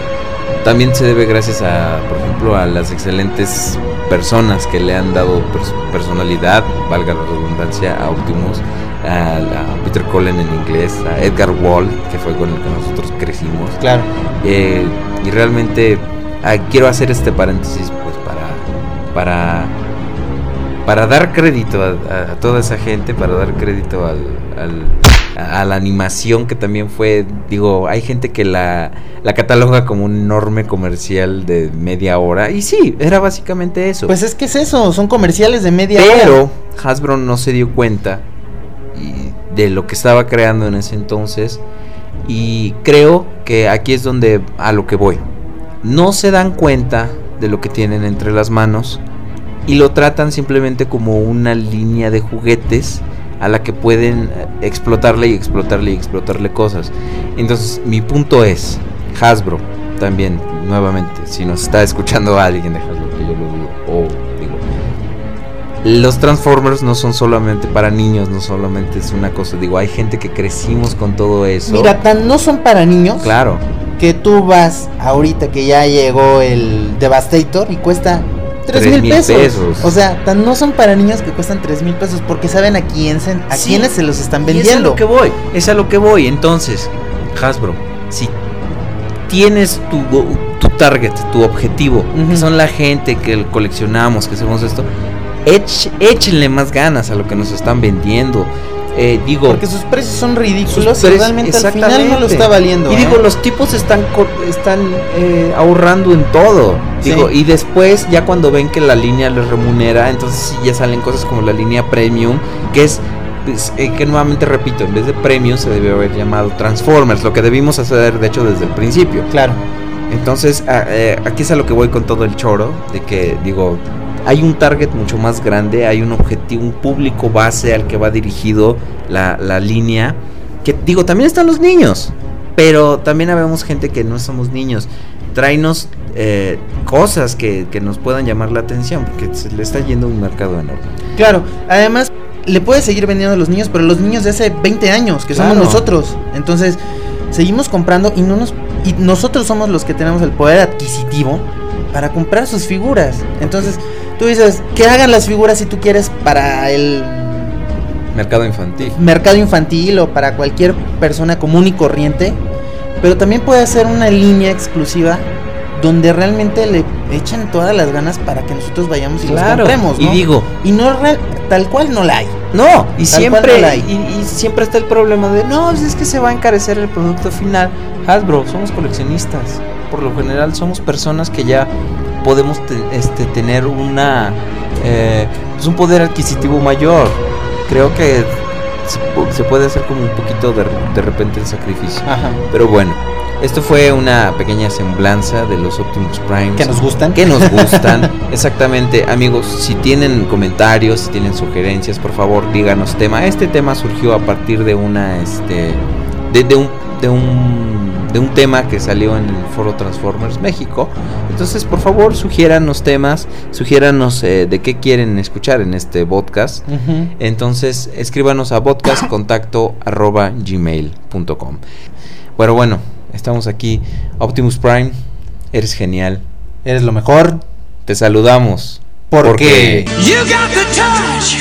también se debe gracias a, por ejemplo, a las excelentes personas que le han dado pers- personalidad, valga la redundancia, a Optimus, a, a Peter Cullen en inglés, a Edgar Wall, que fue con el que nosotros crecimos. Claro. Eh, y realmente ah, quiero hacer este paréntesis pues para para para dar crédito a, toda esa gente, para dar crédito al, al- a, la animación que también fue, digo, hay gente que la, la cataloga como un enorme comercial de media hora. Y sí, era básicamente eso. Pues es que es eso, son comerciales de media hora. Pero Hasbro no se dio cuenta y- de lo que estaba creando en ese entonces. Y creo que aquí es donde a lo que voy. No se dan cuenta de lo que tienen entre las manos y lo tratan simplemente como una línea de juguetes a la que pueden eh, explotarle y explotarle y explotarle cosas. Entonces, mi punto es, Hasbro, también, nuevamente, si nos está escuchando alguien de Hasbro, que yo lo dudo, o digo, los Transformers no son solamente para niños, no solamente es una cosa, digo, hay gente que crecimos con todo eso. Mira, tan no son para niños claro, que tú vas ahorita que ya llegó el Devastator y cuesta 3 Tres mil pesos. pesos. O sea, tan no son para niños que cuestan 3 mil pesos porque saben a quién se- a Sí. quiénes se los están Y es a vendiendo. lo que voy, es a lo que voy. Entonces, Hasbro, si tienes tu, tu target, tu objetivo, que son la gente que coleccionamos, que hacemos esto, ech- échenle más ganas a lo que nos están vendiendo. Eh, digo, Porque sus precios son ridículos sus y precios- realmente al final no lo está valiendo. Y ¿eh? digo, los tipos están están eh, ahorrando en todo. Sí. Digo, y después ya cuando ven que la línea les remunera, entonces sí ya salen cosas como la línea premium, que es pues, eh, que nuevamente repito, en vez de premium se debe haber llamado Transformers, lo que debimos hacer de hecho desde el principio. Claro. Entonces, eh, aquí es a lo que voy con todo el choro, de que digo, hay un target mucho más grande, hay un objetivo, un público base al que va dirigido la, la línea, que digo, también están los niños, pero también habemos gente que no somos niños. Tráenos eh, cosas que, que nos puedan llamar la atención, porque se le está yendo un mercado enorme. Claro, además le puede seguir vendiendo a los niños, pero los niños de hace 20 años, que somos nosotros. Entonces, seguimos comprando y no nos y nosotros somos los que tenemos el poder adquisitivo para comprar sus figuras. Entonces, tú dices, que hagan las figuras si tú quieres para el Mercado infantil. mercado infantil o para cualquier persona común y corriente, pero también puede ser una línea exclusiva donde realmente le echan todas las ganas para que nosotros vayamos y los Claro, compremos, y ¿no? digo, y no real- tal cual no la hay. No, y Tal siempre cual no la hay. y, y siempre está el problema de no, pues es que se va a encarecer el producto final. Hasbro, somos coleccionistas. Por lo general somos personas que ya podemos te- este, tener una eh, pues un poder adquisitivo mayor. Creo que se, pu- se puede hacer como un poquito de, de repente el sacrificio. Ajá. Pero bueno, esto fue una pequeña semblanza de los Optimus Prime Que nos gustan. que nos gustan. Exactamente, amigos, si tienen comentarios, si tienen sugerencias, por favor, díganos tema. Este tema surgió a partir de una este de, de un de un de un tema que salió en el foro Transformers México. Entonces, por favor, sugiéranos temas, sugiéranos eh, de qué quieren escuchar en este podcast. Entonces, escríbanos a podcastcontacto@gmail.com. Bueno, bueno, estamos aquí. Optimus Prime, eres genial. Eres lo mejor. Te saludamos. Porque- You got the touch.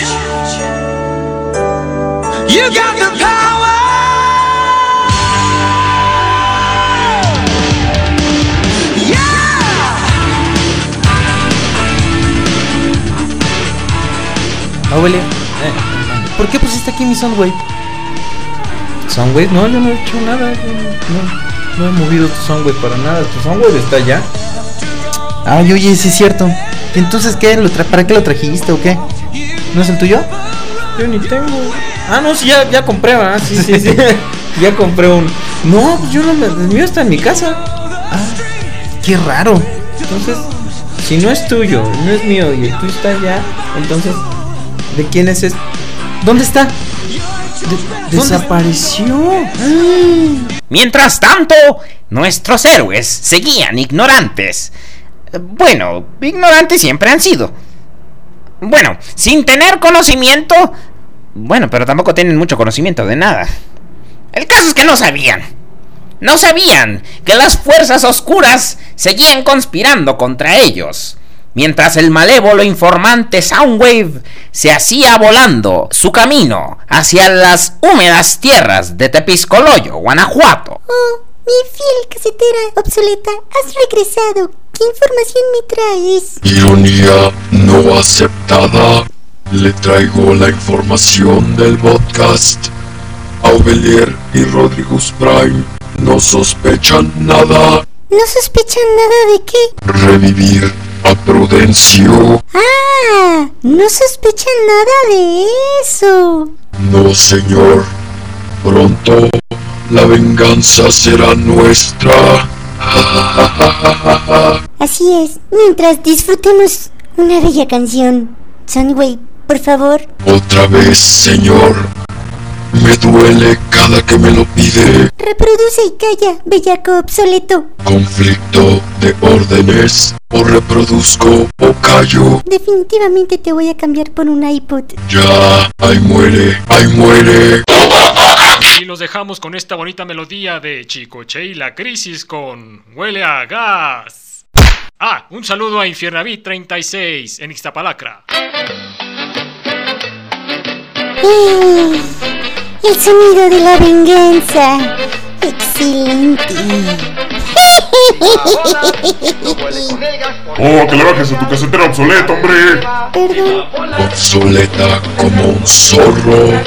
You got the Abuelo, ¿por qué pusiste aquí mi Soundwave? Soundwave, no, yo no he hecho nada. no, no he movido tu Soundwave para nada. Tu Soundwave está allá. Ay, oye, sí es cierto. ¿Y entonces qué? ¿Lo tra- ¿Para qué lo trajiste o qué? ¿No es el tuyo? Yo ni tengo. Ah, no, sí, ya, ya compré, ¿verdad? Sí, sí, sí. ya compré un. No, pues yo no me. El mío está en mi casa. Qué raro. Entonces, si no es tuyo, no es mío y el tuyo está allá, entonces, ¿de quién es este? ¿Dónde está? De- ¿Dónde? desapareció. Mientras tanto, nuestros héroes seguían ignorantes. Bueno, ignorantes siempre han sido. Bueno, sin tener conocimiento... Bueno, pero tampoco tienen mucho conocimiento de nada. El caso es que no sabían. No sabían que las fuerzas oscuras seguían conspirando contra ellos. Mientras el malévolo informante Soundwave se hacía volando su camino hacia las húmedas tierras de Tepiscoloyo, Guanajuato. Oh, mi fiel casetera obsoleta, has regresado. ¿Qué información me traes? Ironía no aceptada. Le traigo la información del podcast. Aubelier y Rodrigus Prime no sospechan nada. ¿No sospechan nada de qué? Revivir a Prudencio. Ah, no sospechan nada de eso. No, señor. Pronto la venganza será nuestra. Así es, mientras disfrutemos una bella canción. Soundwave, por favor. Otra vez, señor. Me duele cada que me lo pide. Reproduce y calla, bellaco obsoleto. Conflicto de órdenes. O reproduzco o callo. Definitivamente te voy a cambiar por un iPod. Ya, ahí muere, ahí muere. Y los dejamos con esta bonita melodía de Chicoche y la crisis con Huele a gas. Ah, un saludo a Infiernavit 36 en Ixtapalacra. El sonido de la venganza. Excelente. Oh, que le bajes a tu casetera obsoleta, hombre. Perdón. Obsoleta como un zorro.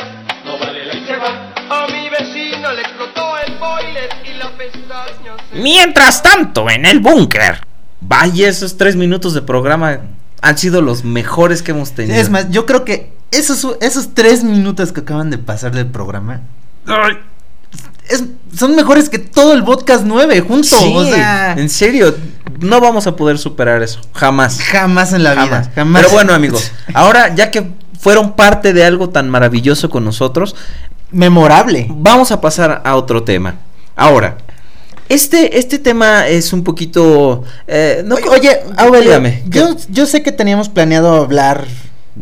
Mientras tanto, en el búnker. Vaya, esos tres minutos de programa han sido los mejores que hemos tenido. Es más, yo creo que esos, esos tres minutos que acaban de pasar del programa es- son mejores que todo el podcast 9 juntos. Sí, o sea, en serio, no vamos a poder superar eso, jamás. jamás en la Jamás. vida. Jamás. Pero bueno, amigos, ahora ya que fueron parte de algo tan maravilloso con nosotros, memorable. vamos a pasar a otro tema. Ahora, este, este tema es un poquito... eh, no, Oye, Oye, dígame, yo, yo sé que teníamos planeado hablar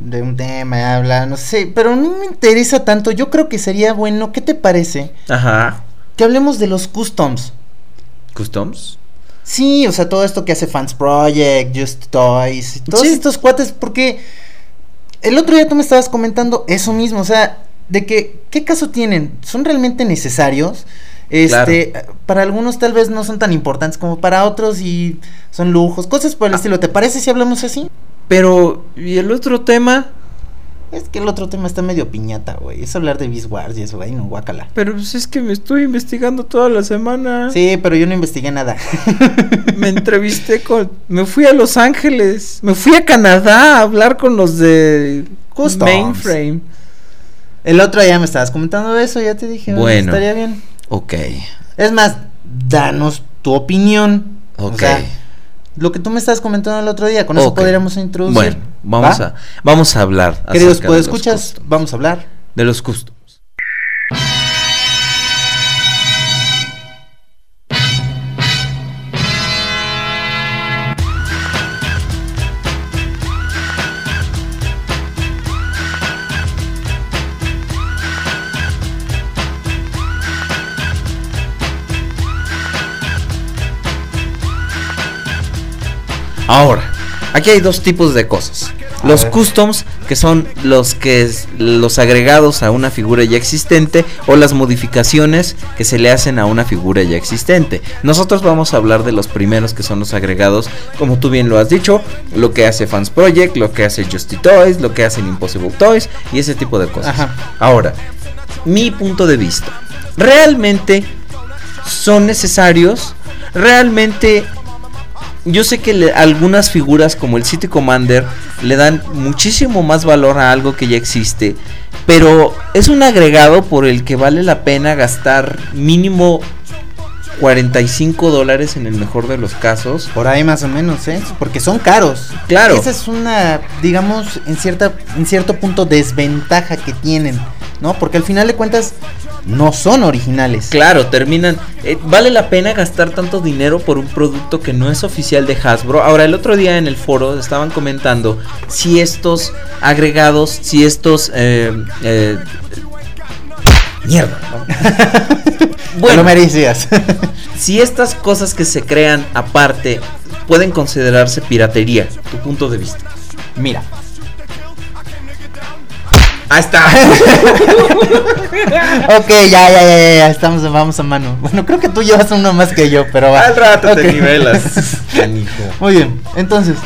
de un tema, hablar, no sé, pero no me interesa tanto. Yo creo que sería bueno, ¿qué te parece? Ajá. Que hablemos de los customs. ¿Customs? Sí, o sea, todo esto que hace Fans Project, Just Toys, todos Sí. estos cuates, porque el otro día tú me estabas comentando eso mismo, o sea, de que, ¿qué caso tienen? ¿Son realmente necesarios? Este, para algunos tal vez no son tan importantes como para otros y son lujos, cosas por el estilo. ¿Te parece si hablamos así? Pero, ¿y el otro tema? Es que el otro tema está medio piñata, güey. Es hablar de Beast Wars y eso, güey, no, guácala. Pero pues es que me estoy investigando toda la semana. Sí, pero yo no investigué nada. Me entrevisté con... Me fui a Los Ángeles. Me fui a Canadá a hablar con los de... Customs. Mainframe. el otro día me estabas comentando de eso, ya te dije, bueno, estaría bien. Ok. Es más, danos tu opinión. O Ok. sea, lo que tú me estabas comentando el otro día, con eso podríamos introducir. Bueno, vamos ¿Va? a, vamos a hablar. Queridos, pues escuchas, vamos a hablar. De los customs. Ahora, aquí hay dos tipos de cosas. Los customs, que son los que es- los agregados a una figura ya existente, o las modificaciones que se le hacen a una figura ya existente. Nosotros vamos a hablar de los primeros que son los agregados, como tú bien lo has dicho, lo que hace Fans Project, lo que hace Justy Toys, lo que hacen Impossible Toys y ese tipo de cosas. Ajá. Ahora, mi punto de vista. ¿Realmente son necesarios? ¿Realmente yo sé que le- algunas figuras como el City Commander le dan muchísimo más valor a algo que ya existe, pero es un agregado por el que vale la pena gastar mínimo 45 dólares en el mejor de los casos. Por ahí más o menos, ¿eh? Porque son caros. Claro. Esa es una, digamos, en cierta, en cierto punto desventaja que tienen, ¿no? Porque al final de cuentas no son originales. Claro, terminan. eh, vale la pena gastar tanto dinero por un producto que no es oficial de Hasbro. Ahora, el otro día en el foro estaban comentando si estos agregados, si estos. eh, eh, mierda, ¿no? Bueno, merecías. si estas cosas que se crean aparte pueden considerarse piratería, tu punto de vista. Mira, Ahí está. ok, ya, ya, ya, ya, estamos, vamos a mano. Bueno, creo que tú llevas uno más que yo, pero va. Al rato te nivelas, canijo. Muy bien, entonces,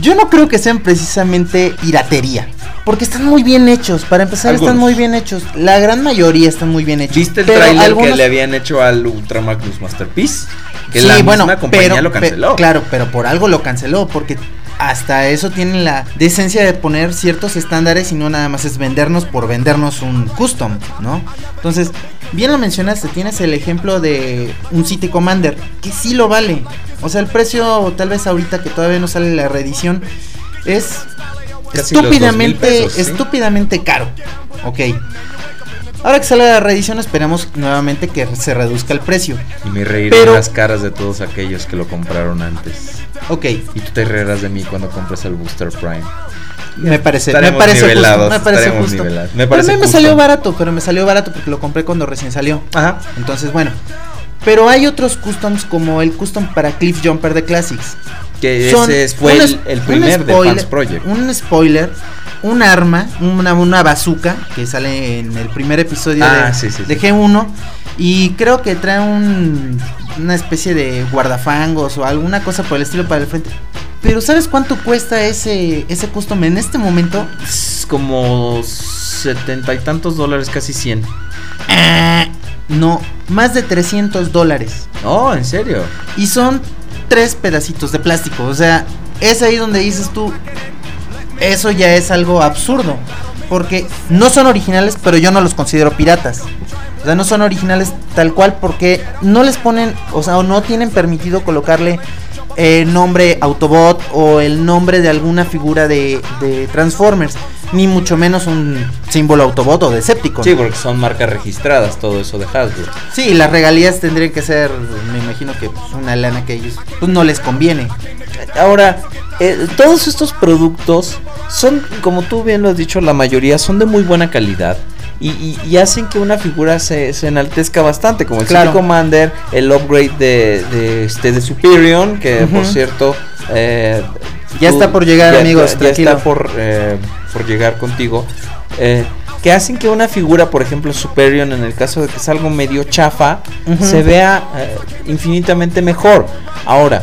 yo no creo que sean precisamente piratería. Porque están muy bien hechos. Para empezar, están muy bien hechos. La gran mayoría están muy bien hechos. ¿Viste el pero trailer algunos- que le habían hecho al Ultra Magnus Masterpiece? Que sí, la bueno, misma compañía pero, lo pe- canceló. claro, pero por algo lo canceló, porque hasta eso tienen la decencia de poner ciertos estándares y no nada más es vendernos por vendernos un custom, ¿no? Entonces, bien lo mencionaste, tienes el ejemplo de un City Commander, que sí lo vale. O sea, el precio, tal vez ahorita que todavía no sale la reedición, es Casi los 2,000 estúpidamente, pesos, ¿sí? estúpidamente caro. Ok. Ahora que sale la reedición, esperamos nuevamente que se reduzca el precio. Y me reiré Pero- en las caras de todos aquellos que lo compraron antes. Ok, Y tú te reirás de mí cuando compres el Booster Prime. Me parece, me parece justo, me parece justo. Me parece a mí me salió barato, pero me salió barato porque lo compré cuando recién salió. Ajá. Entonces, bueno. Pero hay otros customs como el custom para Cliff Jumper de Classics. Que Son ese es- fue el, primer de Fans Project. Un spoiler, un arma, una, una bazooka que sale en el primer episodio Ah, de, sí, sí, de sí. G1. Y creo que trae un, una especie de guardafangos o alguna cosa por el estilo para el frente. Pero ¿sabes cuánto cuesta ese, ese custom en este momento? Es como setenta y tantos dólares, casi 100. Ah, No, más de 300 dólares. No, en serio. Y son tres pedacitos de plástico. O sea, es ahí donde dices tú, eso ya es algo absurdo. Porque no son originales, pero yo no los considero piratas. O sea, no son originales tal cual porque no les ponen, o sea, o no tienen permitido colocarle el nombre Autobot o el nombre de alguna figura de, de Transformers. Ni mucho menos un símbolo Autobot o Decepticon. Sí, porque son marcas registradas, todo eso de Hasbro. Sí, las regalías tendrían que ser, me imagino que pues, una lana que a ellos pues, no les conviene. Ahora, eh, todos estos productos son, como tú bien lo has dicho, la mayoría son de muy buena calidad. Y, y- y hacen que una figura se, se enaltezca bastante, como el Claro. City Commander, el upgrade de, de, este, de Superior, que por cierto... eh, Ya está por llegar, amigos, Ya, tranquilo. está por, eh, por llegar contigo. eh, que hacen que una figura, por ejemplo, Superior, en el caso de que es algo medio chafa, se vea eh, infinitamente mejor. Ahora,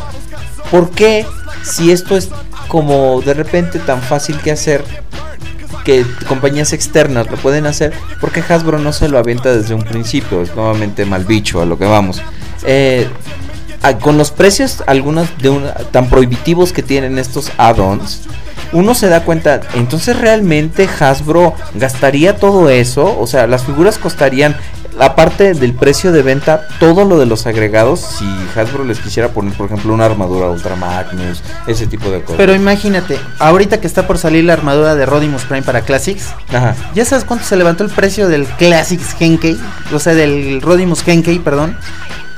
¿por qué si esto es como de repente tan fácil que hacer que compañías externas lo pueden hacer? ¿Por qué Hasbro no se lo avienta desde un principio? Es nuevamente mal bicho a lo que vamos. Eh, con los precios algunos tan prohibitivos que tienen estos add-ons, uno se da cuenta, entonces realmente Hasbro gastaría todo eso, o sea, las figuras costarían aparte del precio de venta, todo lo de los agregados, si Hasbro les quisiera poner, por ejemplo, una armadura Ultra Magnus, ese tipo de cosas. Pero imagínate, ahorita que está por salir la armadura de Rodimus Prime para Classics, Ajá. ¿ya sabes cuánto se levantó el precio del Classics Genkei? O sea, del Rodimus Genkei, perdón.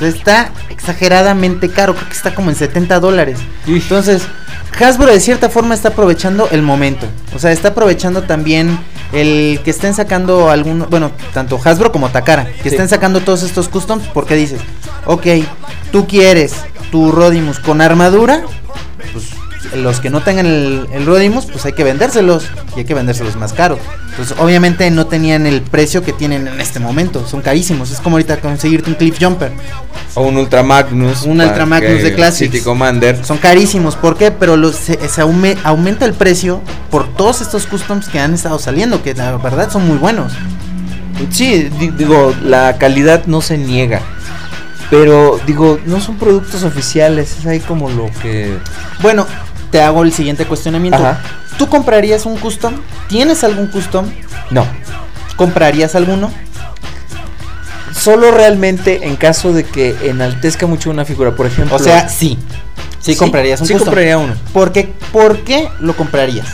Está exageradamente caro, creo que está como en 70 dólares. Entonces, Hasbro de cierta forma está aprovechando el momento. O sea, está aprovechando también el que estén sacando algún, bueno, tanto Hasbro como Takara, que Sí. estén sacando todos estos customs porque dices, ok, tú quieres tu Rodimus con armadura, los que no tengan el, el Rodimus, pues hay que vendérselos y hay que vendérselos más caro. Pues obviamente no tenían el precio que tienen en este momento, son carísimos. Es como ahorita conseguirte un Cliff Jumper. O un Ultra Magnus. Un Ultra Magnus de Classics. City Commander. Son carísimos, ¿por qué? Pero los, se, se aume- aumenta el precio por todos estos customs que han estado saliendo, que la verdad son muy buenos. Sí, di- digo, la calidad no se niega. Pero, digo, no son productos oficiales. Es ahí como lo que. Bueno, te hago el siguiente cuestionamiento. Ajá. ¿Tú comprarías un custom? ¿Tienes algún custom? No. ¿Comprarías alguno? Solo realmente en caso de que enaltezca mucho una figura. Por ejemplo. O sea, sí. Sí, comprarías un sí custom. compraría uno. ¿Por qué, ¿Por qué lo comprarías?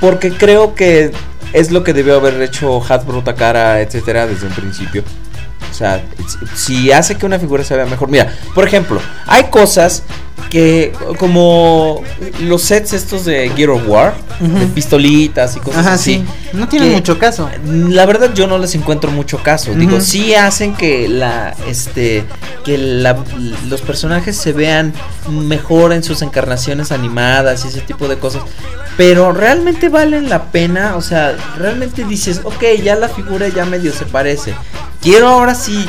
Porque creo que es lo que debió haber hecho Hasbro, Takara, etcétera, desde un principio. O sea, si hace que una figura se vea mejor. Mira, por ejemplo, hay cosas que, como los sets estos de Gear of War, de pistolitas y cosas Ajá, así. sí. No tienen mucho caso. La verdad yo no les encuentro mucho caso. Digo, sí hacen que la este que la- los personajes se vean mejor en sus encarnaciones animadas y ese tipo de cosas. Pero realmente valen la pena, o sea, realmente dices, ok, ya la figura ya medio se parece. Quiero ahora sí,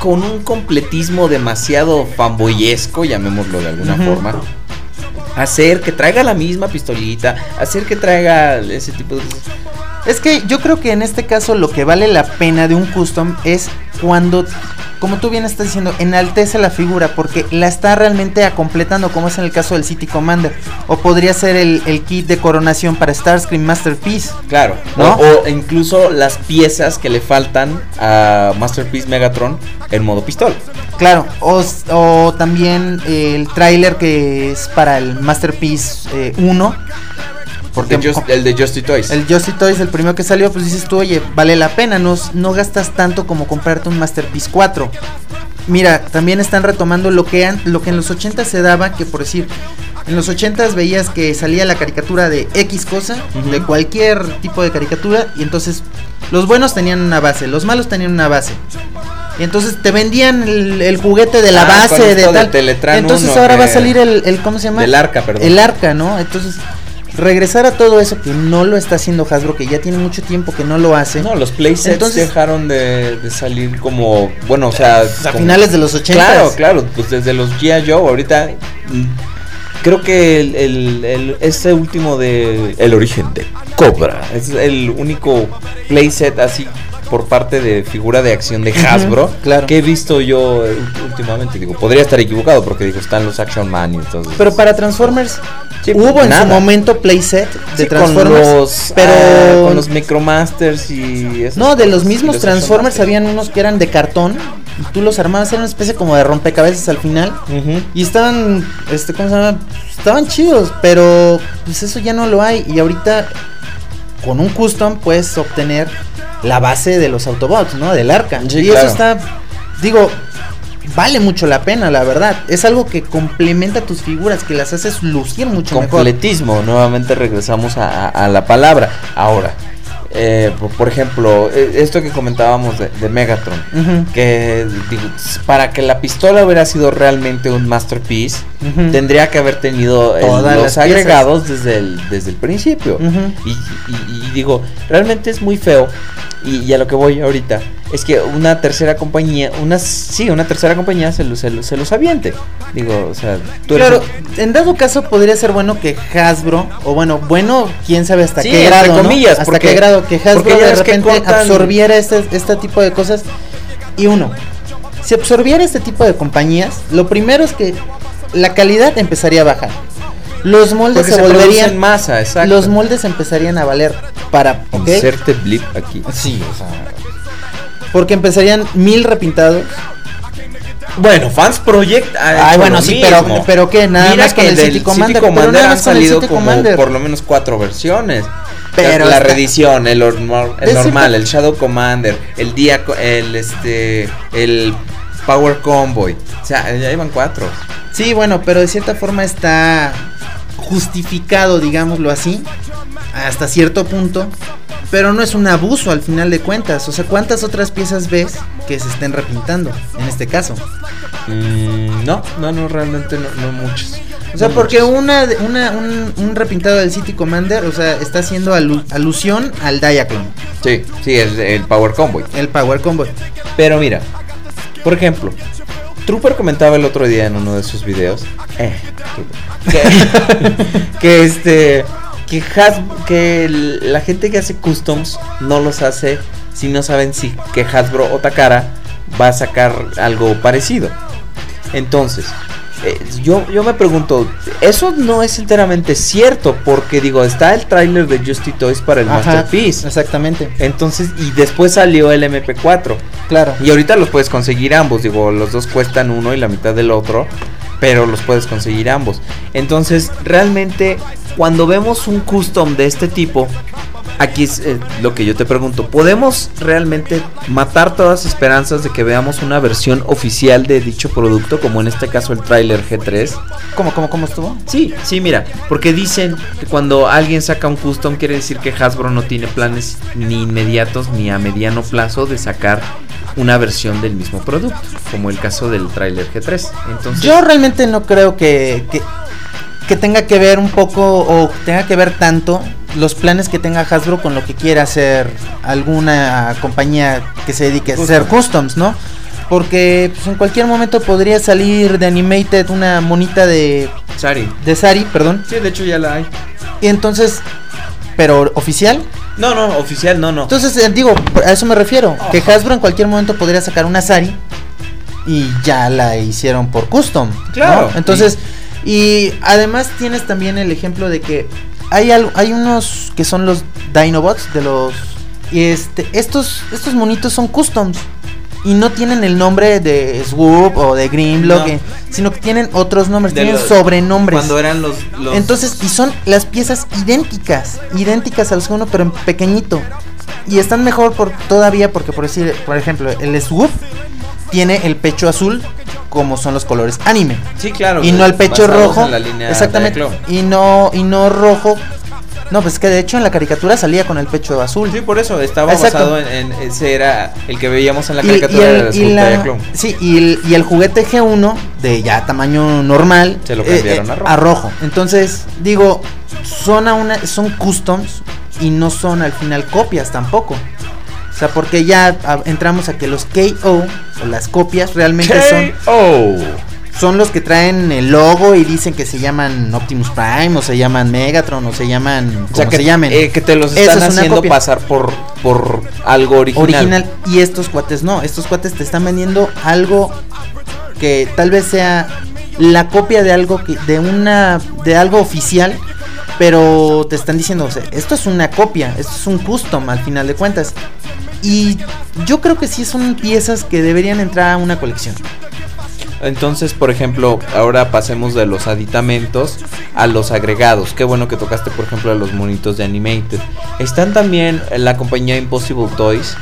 con un completismo demasiado fanboyesco, llamémoslo de alguna forma, hacer que traiga la misma pistolita, hacer que traiga ese tipo de cosas. Es que yo creo que en este caso lo que vale la pena de un custom es cuando, como tú bien estás diciendo, enaltece la figura porque la está realmente acompletando, como es en el caso del City Commander. O podría ser el, el kit de coronación para Starscream Masterpiece. Claro, ¿No? O, o incluso las piezas que le faltan a Masterpiece Megatron en modo pistola. Claro, o también el tráiler que es para el Masterpiece eh, 1. Porque el de Justy Toys. El Justy Toys, el primero que salió, pues dices tú, oye, vale la pena, no, no gastas tanto como comprarte un Masterpiece 4. Mira, también están retomando lo que, han- lo que en los 80 se daba, que por decir, en los 80 veías que salía la caricatura de X cosa, de cualquier tipo de caricatura, y entonces los buenos tenían una base, los malos tenían una base. Y entonces te vendían el, el juguete de la Ah, base de tal. Entonces uno, ahora va a salir el, el ¿cómo se llama? Del arca, perdón. El arca, ¿no? Entonces, regresar a todo eso que no lo está haciendo Hasbro, que ya tiene mucho tiempo que no lo hace. No, los playsets Entonces- dejaron de, de salir como, bueno, o sea, a como- finales de los 80. Claro, claro, pues desde los G.I. Joe, ahorita mm, creo que el, el- el- este último de El origen de Cobra es el único playset así por parte de figura de acción de Hasbro, claro. que he visto yo últimamente. Digo, podría estar equivocado porque digo, están los Action Man y entonces. Pero para Transformers Sí, hubo en su momento playset de Sí, con Transformers, los, pero ah, con los Micromasters y esas no, de los mismos los Transformers habían unos que eran de cartón y tú los armabas, era una especie como de rompecabezas al final y estaban, este, ¿cómo se llama? Estaban chidos, pero pues eso ya no lo hay y ahorita con un custom puedes obtener la base de los Autobots, ¿no? Del arca. Sí, y claro. eso está, digo, vale mucho la pena, la verdad. Es algo que complementa tus figuras, que las haces lucir mucho mejor. completismo. Nuevamente regresamos a, a- a la palabra. Ahora, eh, por, por ejemplo, eh, esto que comentábamos de, de Megatron, que digo, para que la pistola hubiera sido realmente un masterpiece, tendría que haber tenido eh, los piezas. agregados desde el, desde el principio. Ujú. y, y- y digo, realmente es muy feo. Y, y a lo que voy ahorita es que una tercera compañía, una sí, una tercera compañía se, lo- se, lo- se los aviente. Digo, o sea, tú eres Claro, en dado caso podría ser bueno que Hasbro, o bueno, bueno, quién sabe hasta Sí, qué grado, ¿no? comillas, hasta porque- qué grado que Hasbro de repente cortan- absorbiera este, este tipo de cosas. Y uno, si absorbiera este tipo de compañías, lo primero es que la calidad empezaría a bajar. Los moldes se, volverían masa, exacto. los moldes empezarían a valer para, ¿ok? Inserte blip aquí. Sí, o sea, porque empezarían mil repintados. Bueno, Fans Project. ha Ay, bueno, sí, pero- pero ¿qué? Nada Mira más con que el City Commander, pero Commander han salido City como Commander. por lo menos cuatro versiones. Pero la, reedición, el, el normal, el Shadow Commander, el día, el este, el Power Convoy. O sea, ya iban cuatro. Sí, bueno, pero de cierta forma está justificado, digámoslo así, hasta cierto punto, pero no es un abuso al final de cuentas. O sea, ¿cuántas otras piezas ves que se estén repintando en este caso? Mm, no, no, no, realmente no, no muchos. O sea, No porque una, una un, un repintado del City Commander, o sea, está haciendo alu- alusión al Diaclone, Sí, sí, el, el Power Convoy. el Power Combo. Pero mira, por ejemplo, Trooper comentaba el otro día en uno de sus videos eh, que, que este que, Has- que la gente que hace customs no los hace si no saben si que Hasbro o Takara va a sacar algo parecido. Entonces, eh, yo, yo me pregunto, eso no es enteramente cierto porque digo, está el tráiler de Justy Toys para el Ajá, Masterpiece. Exactamente, Entonces, y después salió el MP4. claro. Y ahorita los puedes conseguir ambos, digo, los dos cuestan uno y la mitad del otro, pero los puedes conseguir ambos. Entonces, realmente, cuando vemos un custom de este tipo, aquí es eh, lo que yo te pregunto, ¿podemos realmente matar todas las esperanzas de que veamos una versión oficial de dicho producto, como en este caso el trailer G3? ¿Cómo, cómo, cómo estuvo? Sí, sí, mira, porque dicen que cuando alguien saca un custom quiere decir que Hasbro no tiene planes ni inmediatos ni a mediano plazo de sacar una versión del mismo producto, como el caso del trailer G3. Entonces, Yo realmente no creo que, que, que tenga que ver un poco o tenga que ver tanto los planes que tenga Hasbro con lo que quiera hacer alguna compañía que se dedique a hacer customs, ¿no? Porque pues, en cualquier momento podría salir de Animated una monita de, Sari. de Sari, perdón. Sí, de hecho ya la hay. Y entonces, pero oficial. No, no, oficial, no, no. Entonces, eh, digo, a eso me refiero. Que Hasbro en cualquier momento podría sacar una Sari y ya la hicieron por custom. ¿no? Claro. Entonces, y además tienes también el ejemplo de que hay algo, hay unos que son los Dinobots de los y este estos estos monitos son customs y no tienen el nombre de Swoop o de Grimlock, No. eh, sino que tienen otros nombres, De tienen los- sobrenombres. Cuando eran los, los- Entonces, y son las piezas idénticas, idénticas al segundo, pero en pequeñito. Y están mejor por todavía porque por decir, por ejemplo, el Swoop tiene el pecho azul como son los colores anime Sí, claro. y no el pecho rojo. en la línea Exactamente. Y no y no rojo. No, pues que de hecho en la caricatura salía con el pecho azul. Sí, por eso estaba Exacto. basado en, en- ese era el que veíamos en la Y- y caricatura el- de la y sí, y el, y el juguete G1 de ya tamaño normal eh, Se lo cambiaron a rojo. Entonces, digo, son a una son customs y no son al final copias tampoco. O sea, porque ya ah, entramos a que los KO o las copias realmente son Oh. son los que traen el logo y dicen que se llaman Optimus Prime o se llaman Megatron o se llaman como O sea, que, se llamen. eh, que te los están es haciendo copia. pasar por, por algo original. original. Y estos cuates no, estos cuates te están vendiendo algo que tal vez sea la copia de algo que de una de algo oficial, pero te están diciendo, o sea, esto es una copia, esto es un custom al final de cuentas. Y yo creo que sí son piezas que deberían entrar a una colección. Entonces, por ejemplo, ahora pasemos de los aditamentos a los agregados. Qué bueno que tocaste, por ejemplo, a los monitos de Animated. Están también en la compañía Impossible Toys,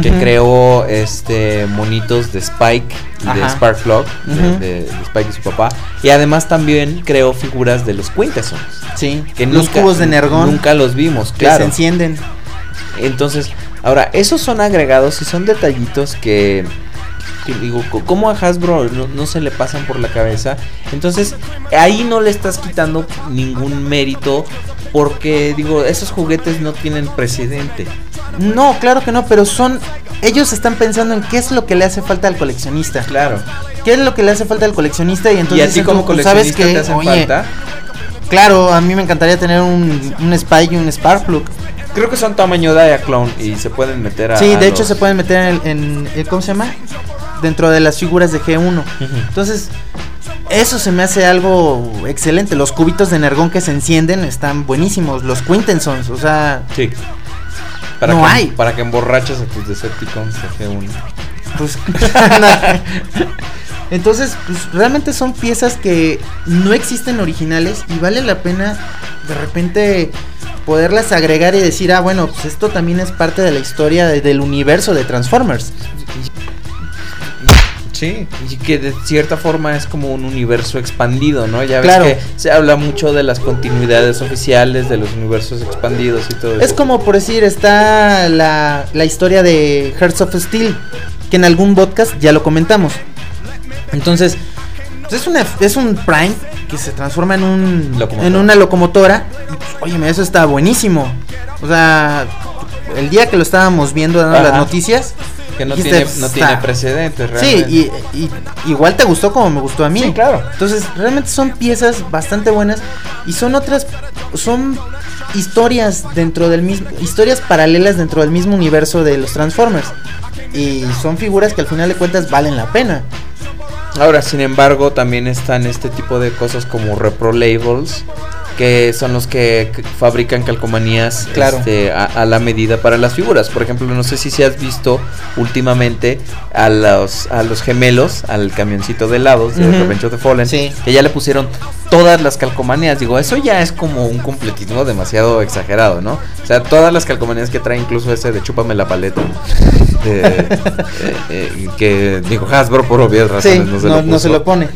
que creó este monitos de Spike y de. Sparkplug, de- Ujú. de, de Spike y su papá. Y además también creó figuras de los Quintessons. Sí, Que los nunca- cubos de Nergón Nunca los vimos, que claro. se encienden. Entonces, ahora, esos son agregados y son detallitos que, que digo, ¿cómo a Hasbro no, no se le pasan por la cabeza? Entonces, ahí no le estás quitando ningún mérito porque, digo, esos juguetes no tienen precedente. No, claro que no, pero son ellos están pensando en qué es lo que le hace falta al coleccionista. Claro. ¿Qué es lo que le hace falta al coleccionista? Y entonces y a ti dicen como como, ¿sabes qué? te hacen Oye, falta. Claro, a mí me encantaría tener un, un Spike y un Sparkplug. Creo que son tamaño Diaclone y se pueden meter a. Sí, a de hecho los- se pueden meter en, el- en el- ¿cómo se llama? Dentro de las figuras de G1. Ujú. Entonces, eso se me hace algo excelente. Los cubitos de Nergón que se encienden están buenísimos. Los Quintessons, o sea, Sí. Para No que, hay. Para que emborraches a tus Decepticons de G1. pues Entonces, pues realmente son piezas que no existen originales y vale la pena de repente poderlas agregar y decir, ah, bueno, pues esto también es parte de la historia de- del universo de Transformers. Sí, y que de cierta forma es como un universo expandido, ¿no? Ya ves Claro. que se habla mucho de las continuidades oficiales, de los universos expandidos y todo eso. Es como por decir, está la, la historia de Hearts of Steel, que en algún podcast ya lo comentamos. Entonces, es, una, es un Prime que se transforma en, un, Locomotora. en una locomotora. Y, pues, óyeme, eso está buenísimo. O sea, el día que lo estábamos viendo dando Ajá. las noticias, que no dijiste, tiene, no tiene precedentes Sí, realmente. y, y igual te gustó como me gustó a mí. Sí, claro. Entonces, realmente son piezas bastante buenas y son otras, son historias dentro del mismo, historias paralelas dentro del mismo universo de los Transformers. Y son figuras que al final de cuentas valen la pena. Ahora, sin embargo, también están este tipo de cosas como repro labels, que son los que fabrican calcomanías Claro. este, a, a la medida para las figuras. Por ejemplo, no sé si se has visto últimamente a los, a los gemelos, al camioncito de helados de Ujú. Revenge of the Fallen, Sí. que ya le pusieron todas las calcomanías. Digo, eso ya es como un completismo demasiado exagerado, ¿no? O sea, todas las calcomanías que trae, incluso ese de chúpame la paleta. eh, eh, que digo Hasbro por obvias Sí, razones no se lo no se lo pone.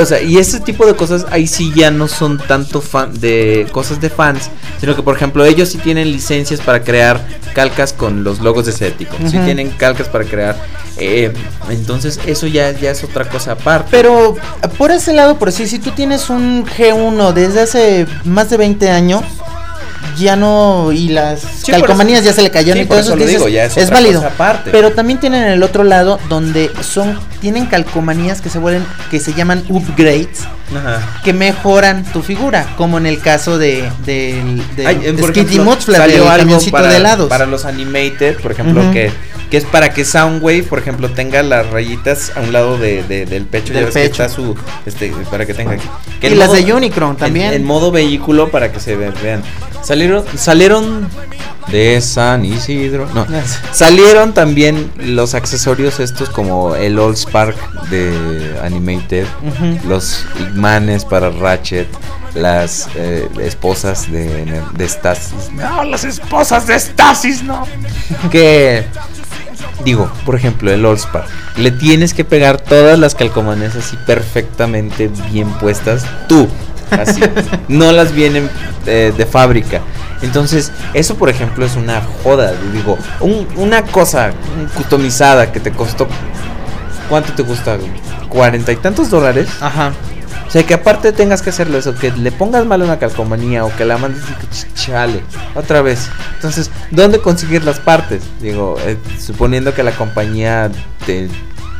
O sea, y ese tipo de cosas ahí sí ya no son tanto fan de cosas de fans, sino que por ejemplo ellos sí tienen licencias para crear calcas con los logos de Decepticons, sí Ujú. tienen calcas para crear, eh, entonces eso ya, ya es otra cosa aparte. Pero por ese lado, por si tú tienes un G1 desde hace más de 20 años, ya no. Y las Sí, calcomanías eso- ya se le cayeron sí, y por todo eso eso. lo dices, digo, ya es es válido. aparte. Pero también tienen el otro lado donde son. Tienen calcomanías que se vuelven. que se llaman upgrades. Ajá. Que mejoran tu figura. Como en el caso de. del. de eh, por Skitty salió algo camioncito para, de helados. para los animated, por ejemplo, que, que es para que Soundwave, por ejemplo, tenga las rayitas a un lado de, de- del pecho, ya ves que está su, este, para que tenga. Que y las modo- de Unicron también. En, en modo vehículo para que se ve- vean. Salieron, salieron de San Isidro. No. Salieron también los accesorios estos como el All Spark de Animated, los imanes para Ratchet, las eh, esposas de, de Stasis. No, las esposas de Stasis, no. Que digo, por ejemplo, el All Spark. Le tienes que pegar todas las calcomanías así perfectamente bien puestas. Tú. Así. no las vienen eh, de fábrica. Entonces, eso por ejemplo es una joda. Digo, un- una cosa customizada que te costó. ¿Cuánto te cuesta? ¿Cuarenta y tantos dólares? Ajá. O sea, que aparte tengas que hacerlo eso, que le pongas mal una calcomanía o que la mandes y chale, otra vez. Entonces, ¿dónde conseguir las partes? Digo, eh, suponiendo que la compañía te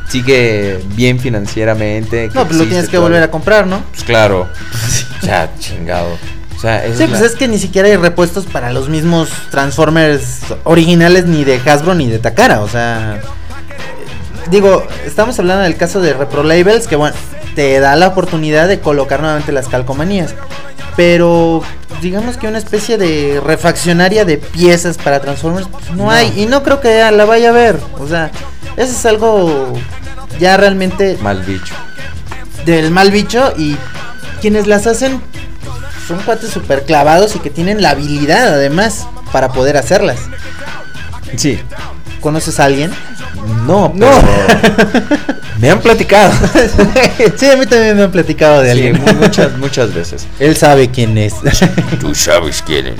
sigue bien financieramente. No, pues lo tienes que volver a comprar, ¿no? Pues claro. ya, chingado. O sea, Sí, es pues la- es que ni siquiera hay repuestos para los mismos Transformers originales ni de Hasbro ni de Takara, o sea... Digo, estamos hablando del caso de Repro Labels, que bueno, te da la oportunidad de colocar nuevamente las calcomanías. Pero digamos que una especie de refaccionaria de piezas para Transformers pues, no, No. hay. Y no creo que la vaya a ver. O sea, eso es algo ya realmente Mal bicho. del mal bicho y quienes las hacen son cuates super clavados y que tienen la habilidad además para poder hacerlas. Sí. ¿Conoces a alguien? No, No. pero me han platicado. sí, a mí también me han platicado de Sí, alguien. mu- muchas, muchas veces. Él sabe quién es. Tú sabes quién es.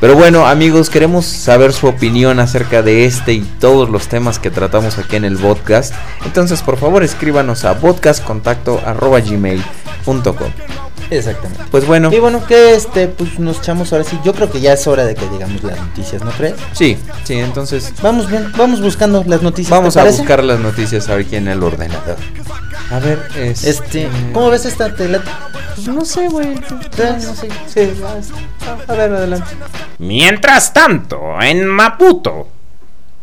Pero bueno, amigos, queremos saber su opinión acerca de este y todos los temas que tratamos aquí en el podcast. Entonces, por favor, escríbanos a podcastcontacto@gmail.com. Exactamente. Pues bueno, Y bueno, que este, pues nos echamos ahora sí. Yo creo que ya es hora de que digamos las noticias, ¿no crees? sí, sí, entonces Vamos bien, vamos buscando las noticias. vamos ¿te a buscar las noticias aquí en el ordenador. A ver, es Este, ¿cómo ves esta tela? Pues no sé, güey. No sé. Sí, a ver, adelante. Mientras tanto, en Maputo.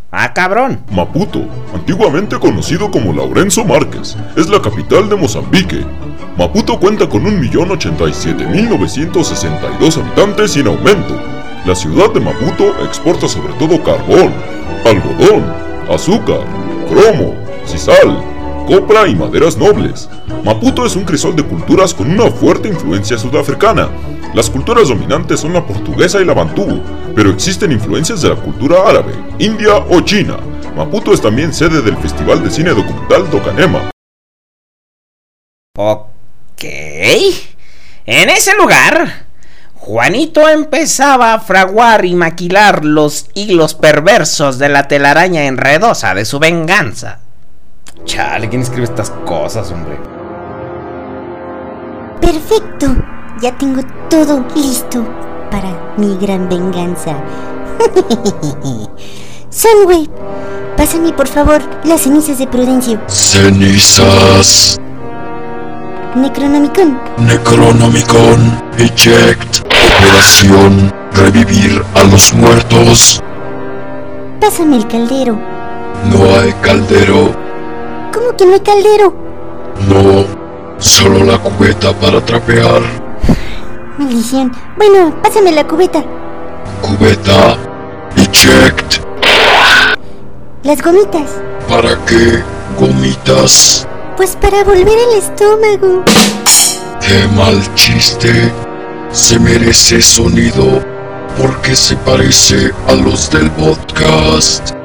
Ah, cabrón. Maputo, antiguamente conocido como Laurenzo Márquez, es la capital de Mozambique. Maputo cuenta con 1.087.962 habitantes y en aumento. La ciudad de Maputo exporta sobre todo carbón, algodón, azúcar, cromo, sisal, copra y maderas nobles. Maputo es un crisol de culturas con una fuerte influencia sudafricana. Las culturas dominantes son la portuguesa y la bantú, pero existen influencias de la cultura árabe, india o china. Maputo es también sede del Festival de Cine Documental Docanema. Ok. En ese lugar, Juanito empezaba a fraguar y maquilar los hilos perversos de la telaraña enredosa de su venganza. Chale, ¿quién escribe estas cosas, hombre? Perfecto. Ya tengo todo listo para mi gran venganza. Sunwave, pásame por favor las cenizas de Prudencio. Cenizas. Necronomicon, Necronomicon. Eject. Operación. Revivir a los muertos. pásame el caldero. No hay caldero. ¿Cómo que no hay caldero? No. Solo la cubeta para trapear. Maldición. Bueno, pásame la cubeta. Cubeta. Eject. Las gomitas. ¿Para qué? Gomitas. Pues para volver el estómago. Qué mal chiste. Se merece sonido porque se parece a los del podcast.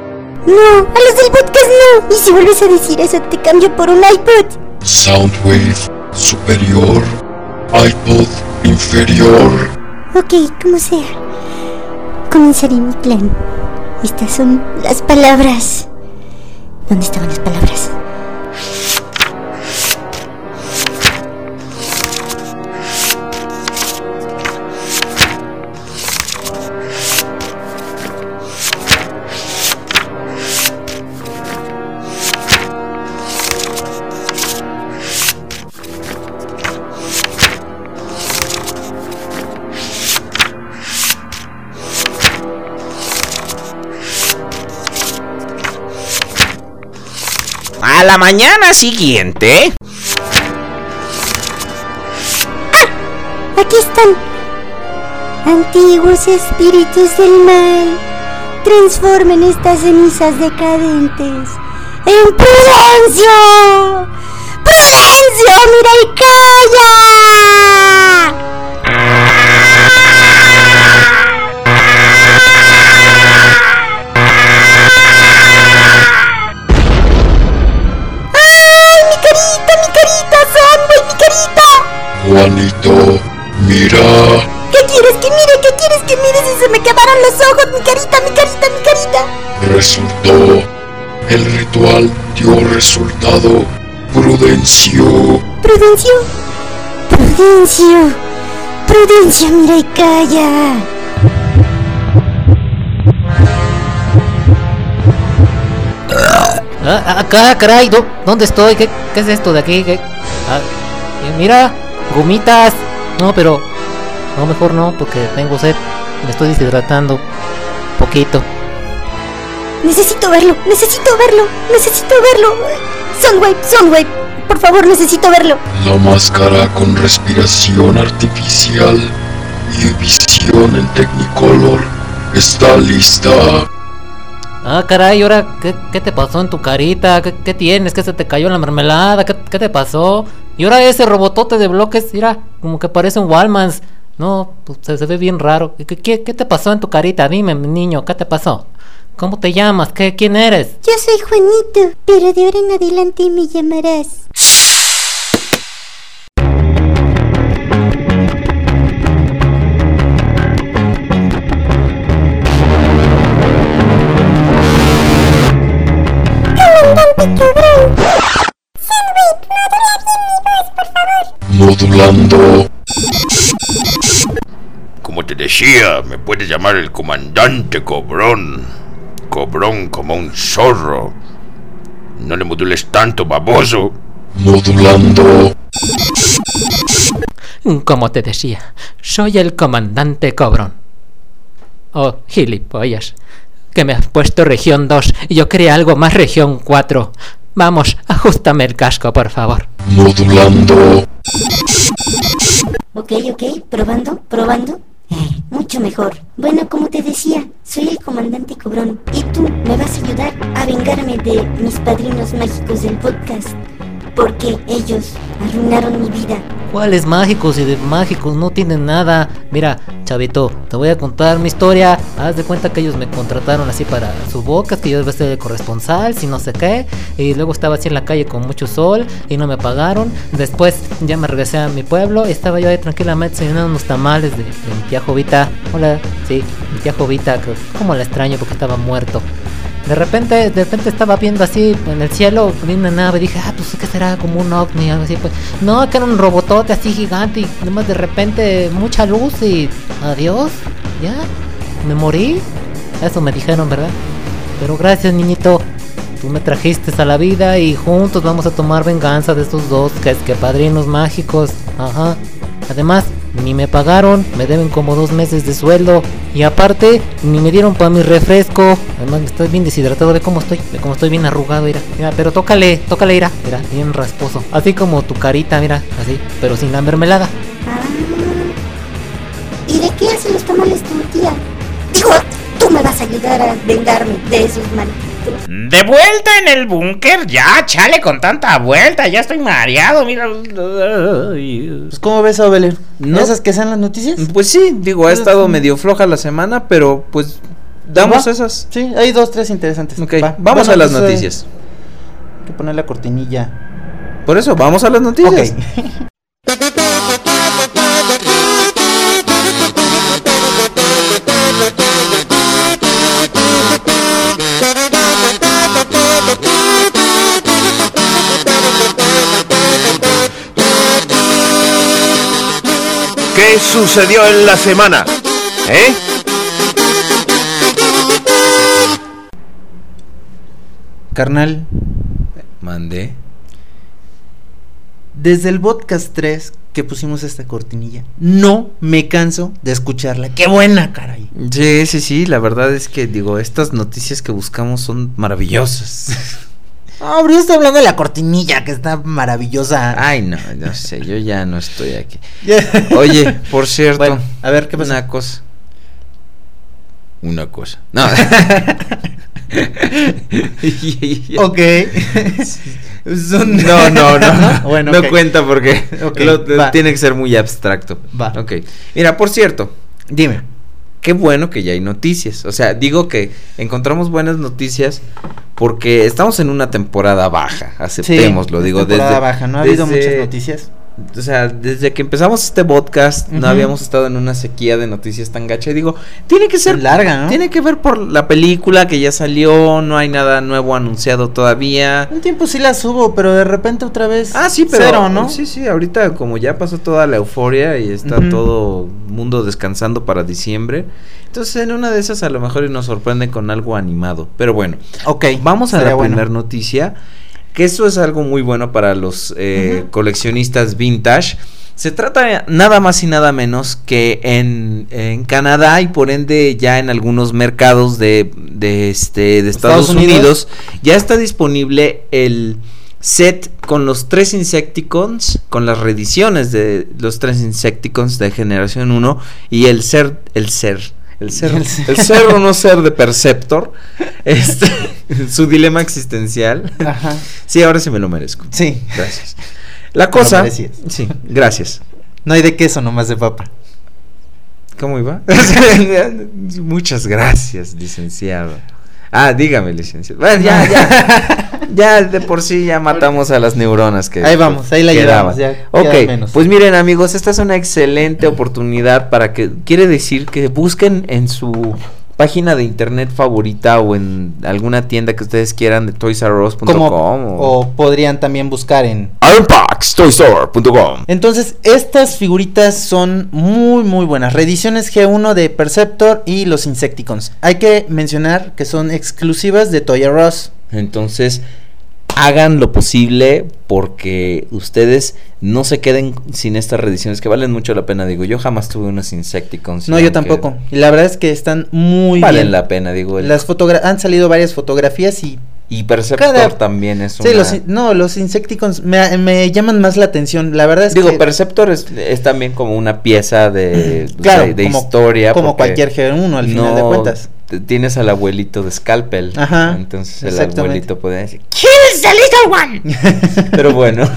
No, a los del podcast no. Y si vuelves a decir eso, te cambio por un iPod. Soundwave superior. iPod inferior. Ok, como sea. Comenzaré mi plan. Estas son las palabras. ¿Dónde estaban las palabras? La mañana siguiente, Aquí están. Antiguos espíritus del mal. Transformen estas cenizas decadentes en prudencio. ¡Prudencio! ¡Mira y calla! Juanito, mira. ¿Qué quieres que mire? ¿Qué quieres que mire si se me quemaron los ojos? Mi carita, mi carita, mi carita. Resultó. El ritual dio resultado. Prudencio. Prudencio. Prudencio. Prudencio, mira y calla. Ah, acá, caray, ¿dó- ¿dónde estoy? ¿Qué, qué es esto de aquí? ¿Qué? Ah, mira, gomitas. No, pero no, mejor no, porque tengo sed. Me estoy deshidratando. Poquito. Necesito verlo, necesito verlo, necesito verlo. Soundwave, Soundwave, por favor, necesito verlo. La máscara con respiración artificial y visión en Technicolor está lista. Ah, caray, ahora, ¿qué, qué te pasó en tu carita? ¿Qué, qué tienes? ¿Qué se te cayó en la mermelada? ¿Qué, qué te pasó? Y ahora ese robotote de bloques, mira, como que parece un Walmans. No, pues se, ve bien raro. ¿Qué, qué, te pasó en tu carita? Dime, niño, ¿qué te pasó? ¿Cómo te llamas? ¿Qué, ¿Quién eres? Yo soy Juanito, pero de ahora en adelante me llamarás. Modulando. Como te decía, me puedes llamar el comandante Cobrón. Cobrón como un zorro. No le modules tanto, baboso. Modulando. Como te decía, soy el comandante Cobrón. Oh, gilipollas. Que me has puesto región 2 y yo quería algo más región 4. Vamos, ajustame el casco, por favor. Modulando. Ok, ok, probando, probando. Eh, mucho mejor. Bueno, como te decía, soy el comandante Cobrón y tú me vas a ayudar a vengarme de mis padrinos mágicos del podcast. Porque ellos arruinaron mi vida. ¿Cuáles mágicos y de mágicos no tienen nada? Mira, chavito, te voy a contar mi historia. Haz de cuenta que ellos me contrataron así para su boca, que yo debe ser el corresponsal, si no sé qué. Y luego estaba así en la calle con mucho sol y no me pagaron. Después ya me regresé a mi pueblo y estaba yo ahí tranquilamente cenando unos tamales de, de mi tía Jovita. Hola, sí, mi tía Jovita, que como la extraño porque estaba muerto. De repente, de repente estaba viendo así en el cielo, una nave, dije, ah, pues qué será como un ovni, algo así, pues. No, que era un robotote así gigante y de repente mucha luz y adiós, ya, me morí. Eso me dijeron, ¿verdad? Pero gracias, niñito. Tú me trajiste a la vida y juntos vamos a tomar venganza de estos dos, que es que padrinos mágicos. Ajá. Además, ni me pagaron, me deben como dos meses de sueldo. Y aparte, ni me dieron para mi refresco. Además, estoy bien deshidratado, ve cómo estoy, ve cómo estoy bien arrugado, mira. Mira, pero tócale, tócale, mira, mira, bien rasposo. Así como tu carita, mira, así, pero sin la mermelada. Ah. ¿Y de qué hacen los tamales tu tía? Digo, tú me vas a ayudar a vengarme de esos malditos. De vuelta en el búnker, ya, chale con tanta vuelta, ya estoy mareado, mira. Pues, ¿cómo ves, Obeler? No. ¿Esas que sean las noticias? Pues sí, digo, ha estado medio floja la semana, pero pues damos Va. esas. Sí, hay dos, tres interesantes. Ok, Va. vamos Bueno, a las pues, eh, noticias. Hay que poner la cortinilla. Por eso, vamos a las noticias. ¿Qué sucedió en la semana? ¿Eh? Carnal, Mandé. desde el podcast 3 que pusimos esta cortinilla, no me canso de escucharla. ¡Qué buena, caray! Sí, sí, sí, la verdad es que digo, estas noticias que buscamos son maravillosas. Ah, pero yo estoy hablando de la cortinilla, que está maravillosa. Ay, no, no sé, yo ya no estoy aquí. Oye, por cierto, Bueno, a ver, ¿qué pasa? una cosa. Una cosa. No. Ok. Son- No, no, no. Bueno, no cuenta porque lo- tiene que ser muy abstracto. Va. Ok. Mira, por cierto, Dime. Qué bueno que ya hay noticias. O sea, digo que encontramos buenas noticias porque estamos en una temporada baja, aceptémoslo. Sí, digo, temporada desde baja, no ha habido muchas noticias. O sea, desde que empezamos este podcast no habíamos estado en una sequía de noticias tan gacha. Y digo, tiene que ser larga, ¿no? Tiene que ver por la película que ya salió, no hay nada nuevo anunciado todavía. Un tiempo sí la subo, pero de repente otra vez. Ah, sí, pero Cero, ¿no? Sí, sí, ahorita como ya pasó toda la euforia y está todo mundo descansando para diciembre. Entonces, en una de esas a lo mejor nos sorprende con algo animado. Pero bueno, Ok. vamos a la bueno. primera noticia. Que esto es algo muy bueno para los eh, coleccionistas vintage. Se trata nada más y nada menos que en, en Canadá y por ende ya en algunos mercados de, de, este, de Estados, Estados Unidos. Unidos. ya está disponible el set con los tres Insecticons, con las reediciones de los tres Insecticons de generación 1 y el ser, el ser, el ser, El no ser de Perceptor, este, su dilema existencial. Ajá. Sí, ahora sí me lo merezco. Sí. Gracias. La cosa. Sí, gracias. No hay de queso, nomás de papa. ¿Cómo iba? Muchas gracias, licenciado. Ah, dígame, licenciado. Bueno, ya, ya. ya de por sí ya matamos a las neuronas que Ahí vamos, ahí la quedaban. llevamos, ya Ok, queda menos. pues miren amigos, esta es una excelente oportunidad para que quiere decir que busquen en su página de internet favorita o en alguna tienda que ustedes quieran de toysrus.com o o podrían también buscar en IronPaxToystore.com Entonces, estas figuritas son muy, muy buenas. Reediciones G1 de Perceptor y los Insecticons. Hay que mencionar que son exclusivas de Toy R Us. Entonces, hagan lo posible porque ustedes no se queden sin estas reediciones que valen mucho la pena. Digo, yo jamás tuve unos Insecticons. No, yo tampoco. Y la verdad es que están muy Valen bien. la pena, digo. el- Las han salido varias fotografías y y Perceptor cada- también es Sí, una- los, in- no, los Insecticons me, me llaman más la atención. La verdad es Digo, que Perceptor es, es también como una pieza de, Claro, de, de como- historia. como cualquier G1 al final de cuentas. Tienes al abuelito de Scalpel. Ajá, Entonces el abuelito puede decir, Here's the little one. Pero bueno,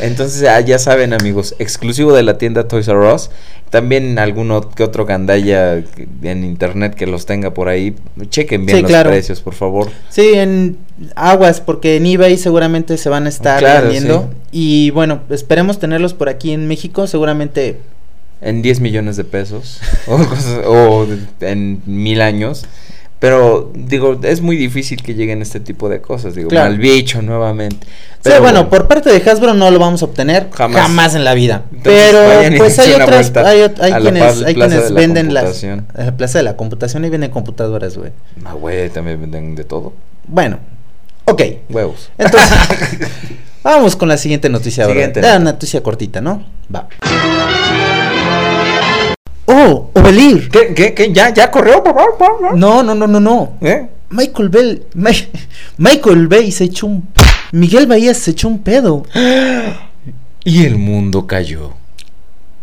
entonces ah, ya saben amigos, exclusivo de la tienda Toys R Us. También alguno que otro gandalla en internet que los tenga por ahí. Chequen bien Sí, los claro. precios, por favor. Sí, en aguas, porque en eBay seguramente se van a estar Claro, vendiendo. Y bueno, esperemos tenerlos por aquí en México. Seguramente En 10 millones de pesos. o, cosas- o en mil años. Pero digo, es muy difícil que lleguen este tipo de cosas. Digo, Claro. mal bicho nuevamente. Sí, bueno, por parte de Hasbro no lo vamos a obtener Jamás. jamás, en la vida. Entonces, Pero pues hay otras, hay, hay la quienes, hay quienes la venden las Computación. a la plaza de la computación y venden computadoras, güey. Ah, güey, también venden de todo. Bueno, ok. Huevos. Entonces, vamos con la siguiente noticia ahora. Siguiente nota. una noticia cortita, ¿no? Va. Oh, Ovelir. ¿Qué, qué, qué? ¿Ya, ya corrió? No, no, no, no, no. ¿Eh? Michael Bell, Ma- Michael Bay se echó un Miguel Bahía se echó un pedo. Y el mundo cayó.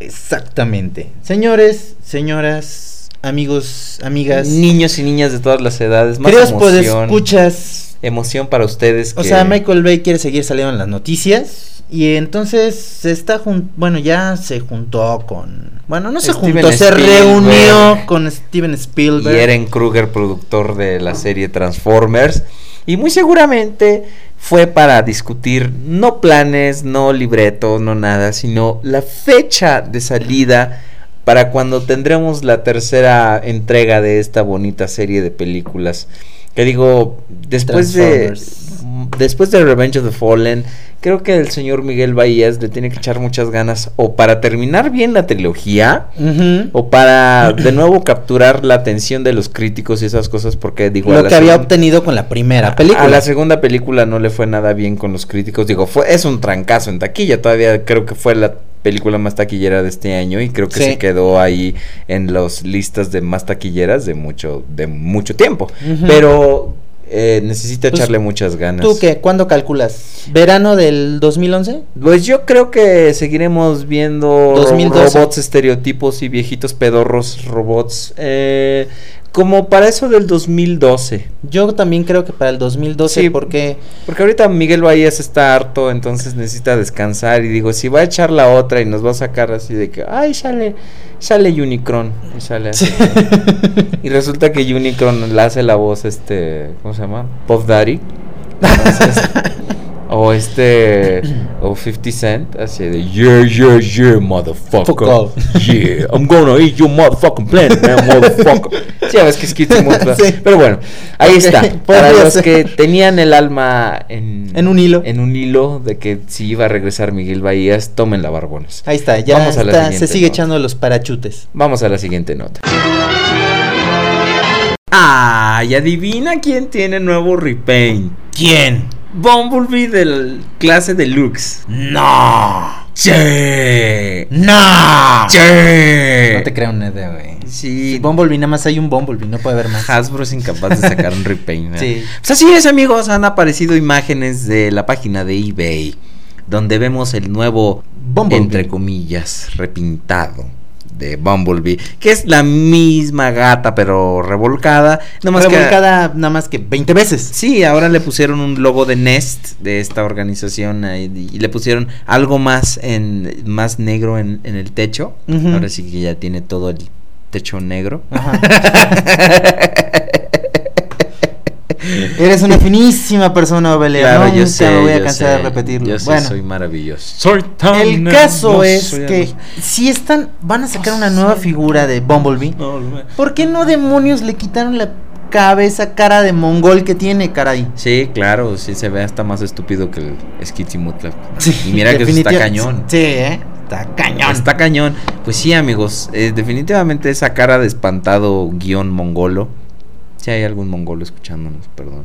Exactamente. Señores, señoras, amigos, amigas, Niños y niñas de todas las edades. Más queridos emoción. escuchas. Emoción para ustedes. O que- sea, Michael Bay quiere seguir saliendo en las noticias y entonces se está jun- bueno, ya se juntó con bueno, no se Steven juntó, se reunió con Steven Y Spielberg. Eren Kruger, productor de la serie Transformers. Y muy seguramente fue para discutir no planes, no libreto, no nada, sino la fecha de salida para cuando tendremos la tercera entrega de esta bonita serie de películas. Que digo, después de después de Revenge of the Fallen, creo que el señor Miguel Bahías le tiene que echar muchas ganas o para terminar bien la trilogía o para de nuevo capturar la atención de los críticos y esas cosas porque digo a lo que había obtenido con la primera película. a la segunda película no le fue nada bien con los críticos digo fue es un trancazo en taquilla todavía creo que fue la película más taquillera de este año y creo que Sí. se quedó ahí en las listas de más taquilleras de mucho de mucho tiempo pero eh, necesita Pues, echarle muchas ganas ¿Tú qué? ¿Cuándo calculas? ¿Verano del 2011? Pues yo creo que seguiremos viendo ro- 2012. robots estereotipos y viejitos pedorros robots. eh, como para eso del 2012. Yo también creo que para el 2012 Sí. porque Porque ahorita Miguel Bahías está harto, entonces necesita descansar. Y digo, si va a echar la otra y nos va a sacar así de que, ay, sale, sale Unicron. Y sale así. y resulta que Unicron le hace la voz, este, ¿cómo se llama? Puff Daddy. Entonces, O este. O 50 Cent. Así de. Yeah, yeah, yeah, motherfucker. Fuck off. Yeah, I'm gonna eat your motherfucking planet, man, motherfucker. Sí, ya ves que es Kitty Motra. Sí. Pero bueno, ahí está. Para los que tenían el alma en, En un hilo. En un hilo de que si iba a regresar Miguel Bahías, tomen la barbones. Ahí está, ya Vamos a la está, siguiente se sigue nota. echando los parachutes. Vamos a la siguiente nota. Ay, adivina quién tiene nuevo repaint. ¿Quién? Bumblebee del clase deluxe. No. Sí. No. Sí. No te creo nada, güey. Sí. Bumblebee, nada más hay un Bumblebee, no puede haber más. Hasbro es incapaz de sacar un repaint. ¿verdad? Sí. Pues así es, amigos. Han aparecido imágenes de la página de eBay. Donde vemos el nuevo, Bumblebee. entre comillas, repintado de Bumblebee. Que es la misma gata, pero revolcada. Nada más que- Revolcada nada más que 20 veces. Sí, ahora le pusieron un logo de Nest de esta organización ahí, y le pusieron algo más en más negro en, en el techo. Ahora sí que ya tiene todo el techo negro. Eres una finísima persona, Obelia. Claro, Nunca yo sé. me voy a cansar de repetirlo. Yo sí bueno, soy maravilloso. Soy tan el caso es que si están, van a sacar una nueva figura de Bumblebee, ¿por qué no demonios le quitaron la cabeza cara de mongol que tiene, caray? Sí, claro, sí se ve hasta más estúpido que el Skitsy Mutlap. y mira que eso está cañón. Sí, ¿eh? Está cañón. Está cañón. Pues sí, amigos, eh, definitivamente esa cara de espantado guion mongolo. Si hay algún mongolo escuchándonos, perdón.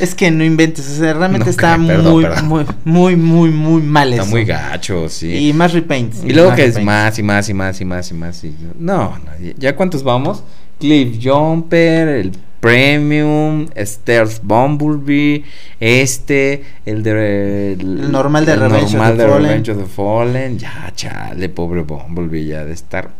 Es que no inventes, o sea, realmente No, está perdón, muy, perdón. muy, muy, muy, muy mal Está eso. muy gacho, sí. Y más repaints. Y luego que es más y más y más y más y más. y- No, no, ya- ¿ya cuántos vamos? Cliff Jumper, el Premium, Stairs Bumblebee, este, el de... El normal de el Revenge of normal the de Fallen. Revenge of the Fallen. Ya, chale, pobre Bumblebee, ya de estar...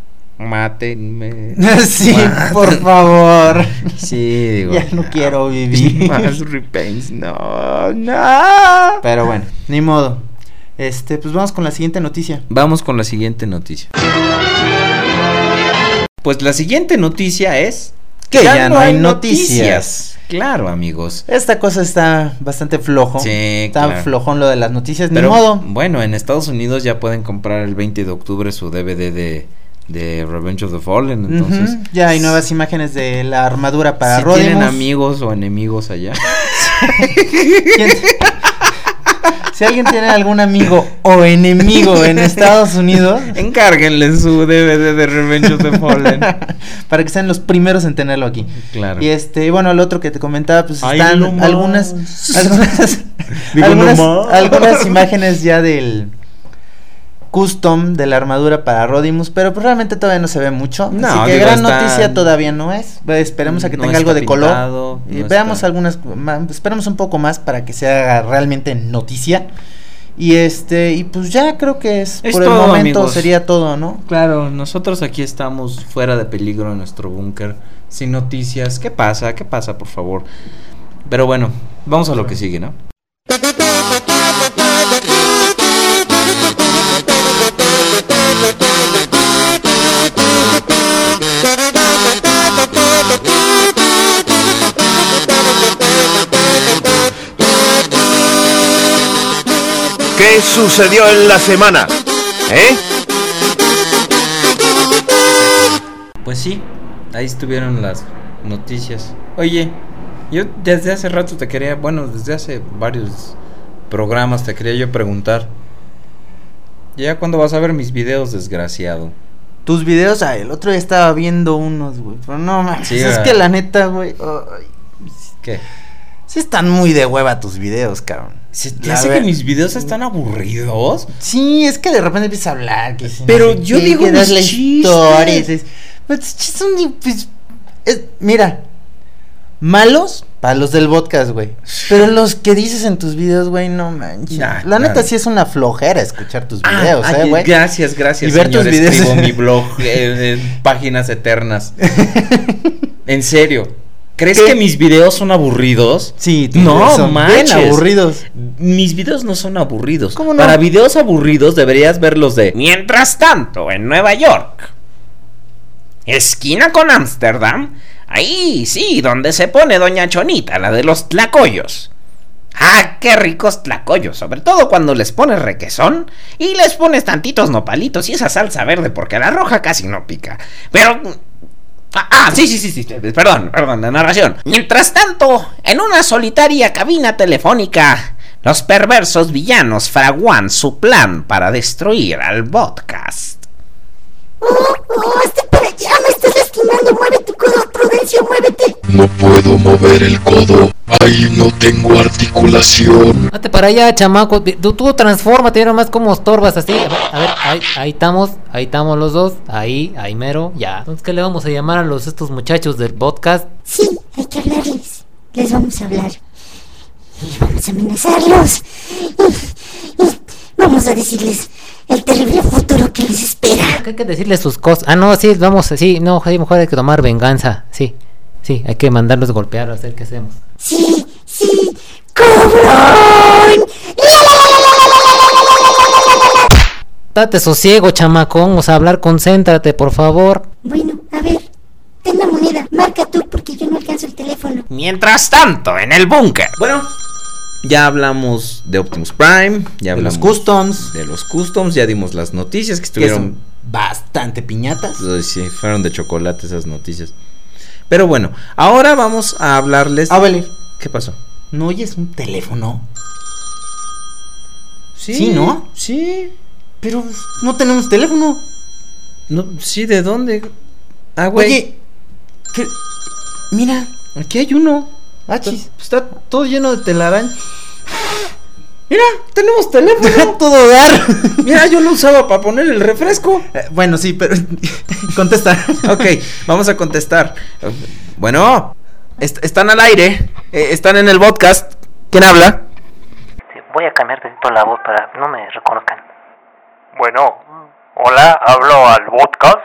Mátenme. Sí, Mátenme. por favor. Sí, digo. Ya no quiero vivir. Más repaints, no, no. Pero bueno, ni modo. Este, pues vamos con la siguiente noticia. Vamos con la siguiente noticia. Pues la siguiente noticia es Que ya no hay noticias. Claro, amigos. Esta cosa está bastante flojo. Sí, Está claro. flojón lo de las noticias. Pero ni modo. bueno, en Estados Unidos ya pueden comprar el 20 de octubre su DVD de, de Revenge of the Fallen. Entonces, Ya hay nuevas imágenes de la armadura para si Rodimus. tienen amigos o enemigos allá. ¿Quién- si alguien tiene algún amigo o enemigo en Estados Unidos, Encárguenle su DVD de Revenge of the Fallen. para que sean los primeros en tenerlo aquí. Claro. Y este, bueno, el otro que te comentaba, pues Ay, están no algunas, algunas, Digo, algunas, no más. algunas imágenes ya del custom de la armadura para Rodimus, pero pues realmente todavía no se ve mucho. No, así que digo, gran está- noticia todavía no es. Esperemos a que No tenga algo de color. pintado, y no veamos está- algunas, esperemos un poco más para que se haga realmente noticia. Y este, y pues ya creo que es, Es por el momento amigos. sería todo, ¿no? Claro, nosotros aquí estamos fuera de peligro en nuestro búnker, sin noticias. ¿Qué pasa? ¿Qué pasa, por favor? Pero bueno, vamos a lo que sigue, ¿no? ¿Qué sucedió en la semana? ¿Eh? Pues sí, ahí estuvieron las noticias. Oye, yo desde hace rato te quería, bueno, desde hace varios programas te quería yo preguntar. ¿Ya cuándo vas a ver mis videos, desgraciado? Tus videos, ah, el otro día estaba viendo unos, güey. Pero no mames, Sí, es que la neta, güey. ay, ¿Qué? sí están muy de hueva tus videos, cabrón. ¿Se te La hace que mis videos están aburridos? Sí, es que de repente empiezas a hablar. Que si no Pero yo qué, digo que mis chistes. historia, y dices, "Pero tus chistes son pues, es- mira, malos para los del podcast, güey. Pero los que dices en tus videos, güey, no manches. Nah, la neta sí es una flojera escuchar tus videos, Ah, eh, güey. Gracias, gracias. Y ver señor. tus videos. Escribo mi blog eh, en páginas eternas. en serio. ¿Crees ¿Qué? que mis videos son aburridos? Sí, no, son manches. bien aburridos. Mis videos no son aburridos. ¿Cómo no? Para videos aburridos deberías verlos de Mientras tanto, en Nueva York, esquina con Ámsterdam, ahí sí, donde se pone Doña Chonita, la de los tlacoyos. Ah, qué ricos tlacoyos, sobre todo cuando les pones requesón y les pones tantitos nopalitos y esa salsa verde porque la roja casi no pica. Pero... Ah, ah, sí, sí, sí, sí, perdón, perdón, la narración. Mientras tanto, en una solitaria cabina telefónica, los perversos villanos fraguan su plan para destruir al podcast. ¡Oh, oh, hazte para allá! ¡Me estás lastimando! ¡Mueve tu codo, Prudencio, muévete! No puedo mover el codo. Ahí no tengo articulación. Date para allá, chamaco. Tú, tú transfórmate, nomás como estorbas así. A ver, a ver, ahí, ahí estamos, ahí estamos los dos. Ahí, ahí mero, ya. Entonces, ¿qué le vamos a llamar a los estos muchachos del podcast? Sí, hay que hablarles. Les vamos a hablar. Y vamos a amenazarlos. Y, y vamos a decirles el terrible futuro que les espera. Hay que decirle sus cosas. Ah, no, sí, vamos, sí, no, mejor hay que tomar venganza. Sí, sí, hay que mandarlos golpear, a ver qué hacemos. Sí, sí, cobrón. Date sosiego, chamaco. Vamos a hablar, concéntrate, por favor. Bueno, a ver, ten la moneda, marca tú porque yo no alcanzo el teléfono. Mientras tanto, en el búnker. Bueno, ya hablamos de Optimus Prime, ya De los hablamos customs. de los customs, ya dimos las noticias que Que estuvieron son bastante piñatas. Sí, fueron de chocolate esas noticias. Pero bueno, ahora vamos a hablarles. Abelir, ¿Qué pasó? ¿no oyes un teléfono? Sí, Sí, ¿no? Sí. Pero no tenemos teléfono. No, sí, ¿de dónde? Ah, güey. Oye, ¿qué? mira, aquí hay uno. achis. Está todo lleno de telaraña. Mira, tenemos teléfono. todo dar. Mira, yo lo usaba para poner el refresco. Eh, bueno, sí, pero contesta. Ok, vamos a contestar. Bueno, est- están al aire. eh, están en el podcast. ¿Quién habla? voy a cambiar tantito la voz para no me reconozcan. Bueno, hola, hablo al podcast.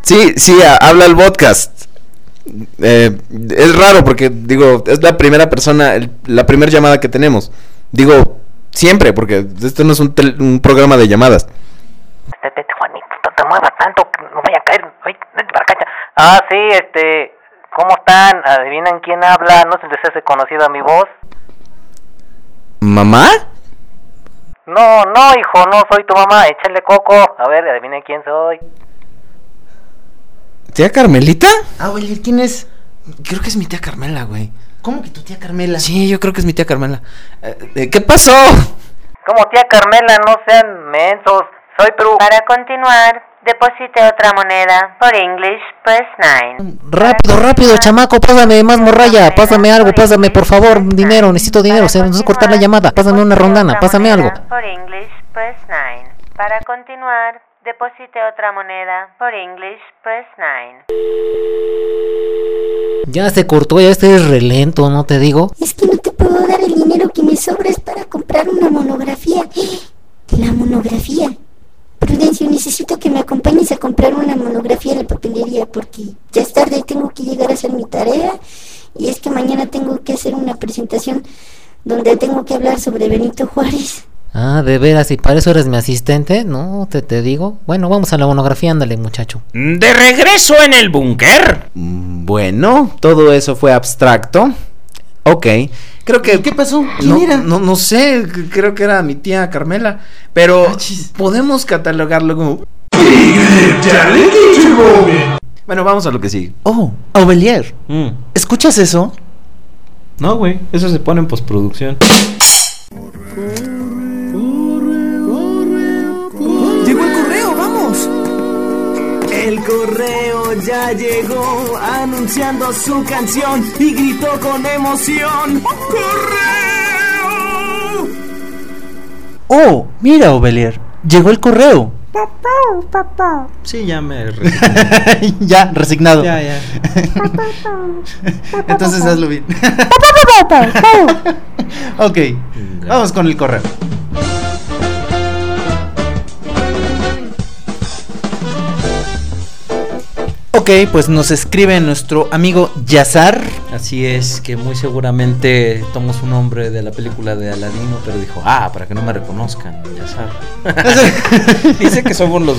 Sí, sí, habla el podcast. Eh, es raro porque, digo, es la primera persona, el- la primera llamada que tenemos. Digo, siempre, porque esto no es un, tel- un programa de llamadas. Vete, Juanito, no te muevas tanto, que no vaya a caer. Vete para acá. Ah, sí, este, ¿cómo están? ¿Adivinan quién habla? ¿No se les hace conocida mi voz? ¿Mamá? No, no, hijo, no soy tu mamá. Échale coco. A ver, adivinen quién soy. ¿Tía Carmelita? Abelir, ¿quién es? Creo que es mi tía Carmela, güey. ¿Cómo que tu tía Carmela? Sí, yo creo que es mi tía Carmela. Eh, eh, ¿Qué pasó? Como tía Carmela, no sean mensos. Soy Perú. Para continuar, deposite otra moneda. Por English, press 9. Rápido, rápido, chamaco, pásame más morralla, pásame algo, pásame por favor dinero, necesito dinero, se nos va a cortar la llamada, pásame una rondana, pásame algo. Por English, press 9. Para continuar, deposite otra moneda. Por English, press 9. Ya se cortó, ya este es relento, ¿no te digo? Es que no te puedo dar el dinero que me sobra es para comprar una monografía. La monografía. Prudencio, necesito que me acompañes a comprar una monografía de la papelería porque ya es tarde y tengo que llegar a hacer mi tarea. Y es que mañana tengo que hacer una presentación donde tengo que hablar sobre Benito Juárez. Ah, de veras, y para eso eres mi asistente, no, te, te digo. Bueno, vamos a la monografía, ándale, muchacho. De regreso en el búnker. Bueno, todo eso fue abstracto. Ok, creo que... ¿Qué pasó? ¿Quién No, era? no, no sé, creo que era mi tía Carmela. Pero podemos catalogarlo como... Bueno, vamos a lo que sigue. Oh, Aubelier, Mm. ¿escuchas eso? No, güey, eso se pone en postproducción. El correo ya llegó anunciando su canción y gritó con emoción. ¡Correo! Oh, mira, Aubelier, llegó el correo. Sí, ya me... ya, resignado. ya, ya. Entonces hazlo bien. ok, vamos con el correo. Ok, pues nos escribe nuestro amigo Yazar. Así es, que muy seguramente tomó su nombre de la película de Aladino, pero dijo, ah, para que no me reconozcan, ya sabes. Dice que somos los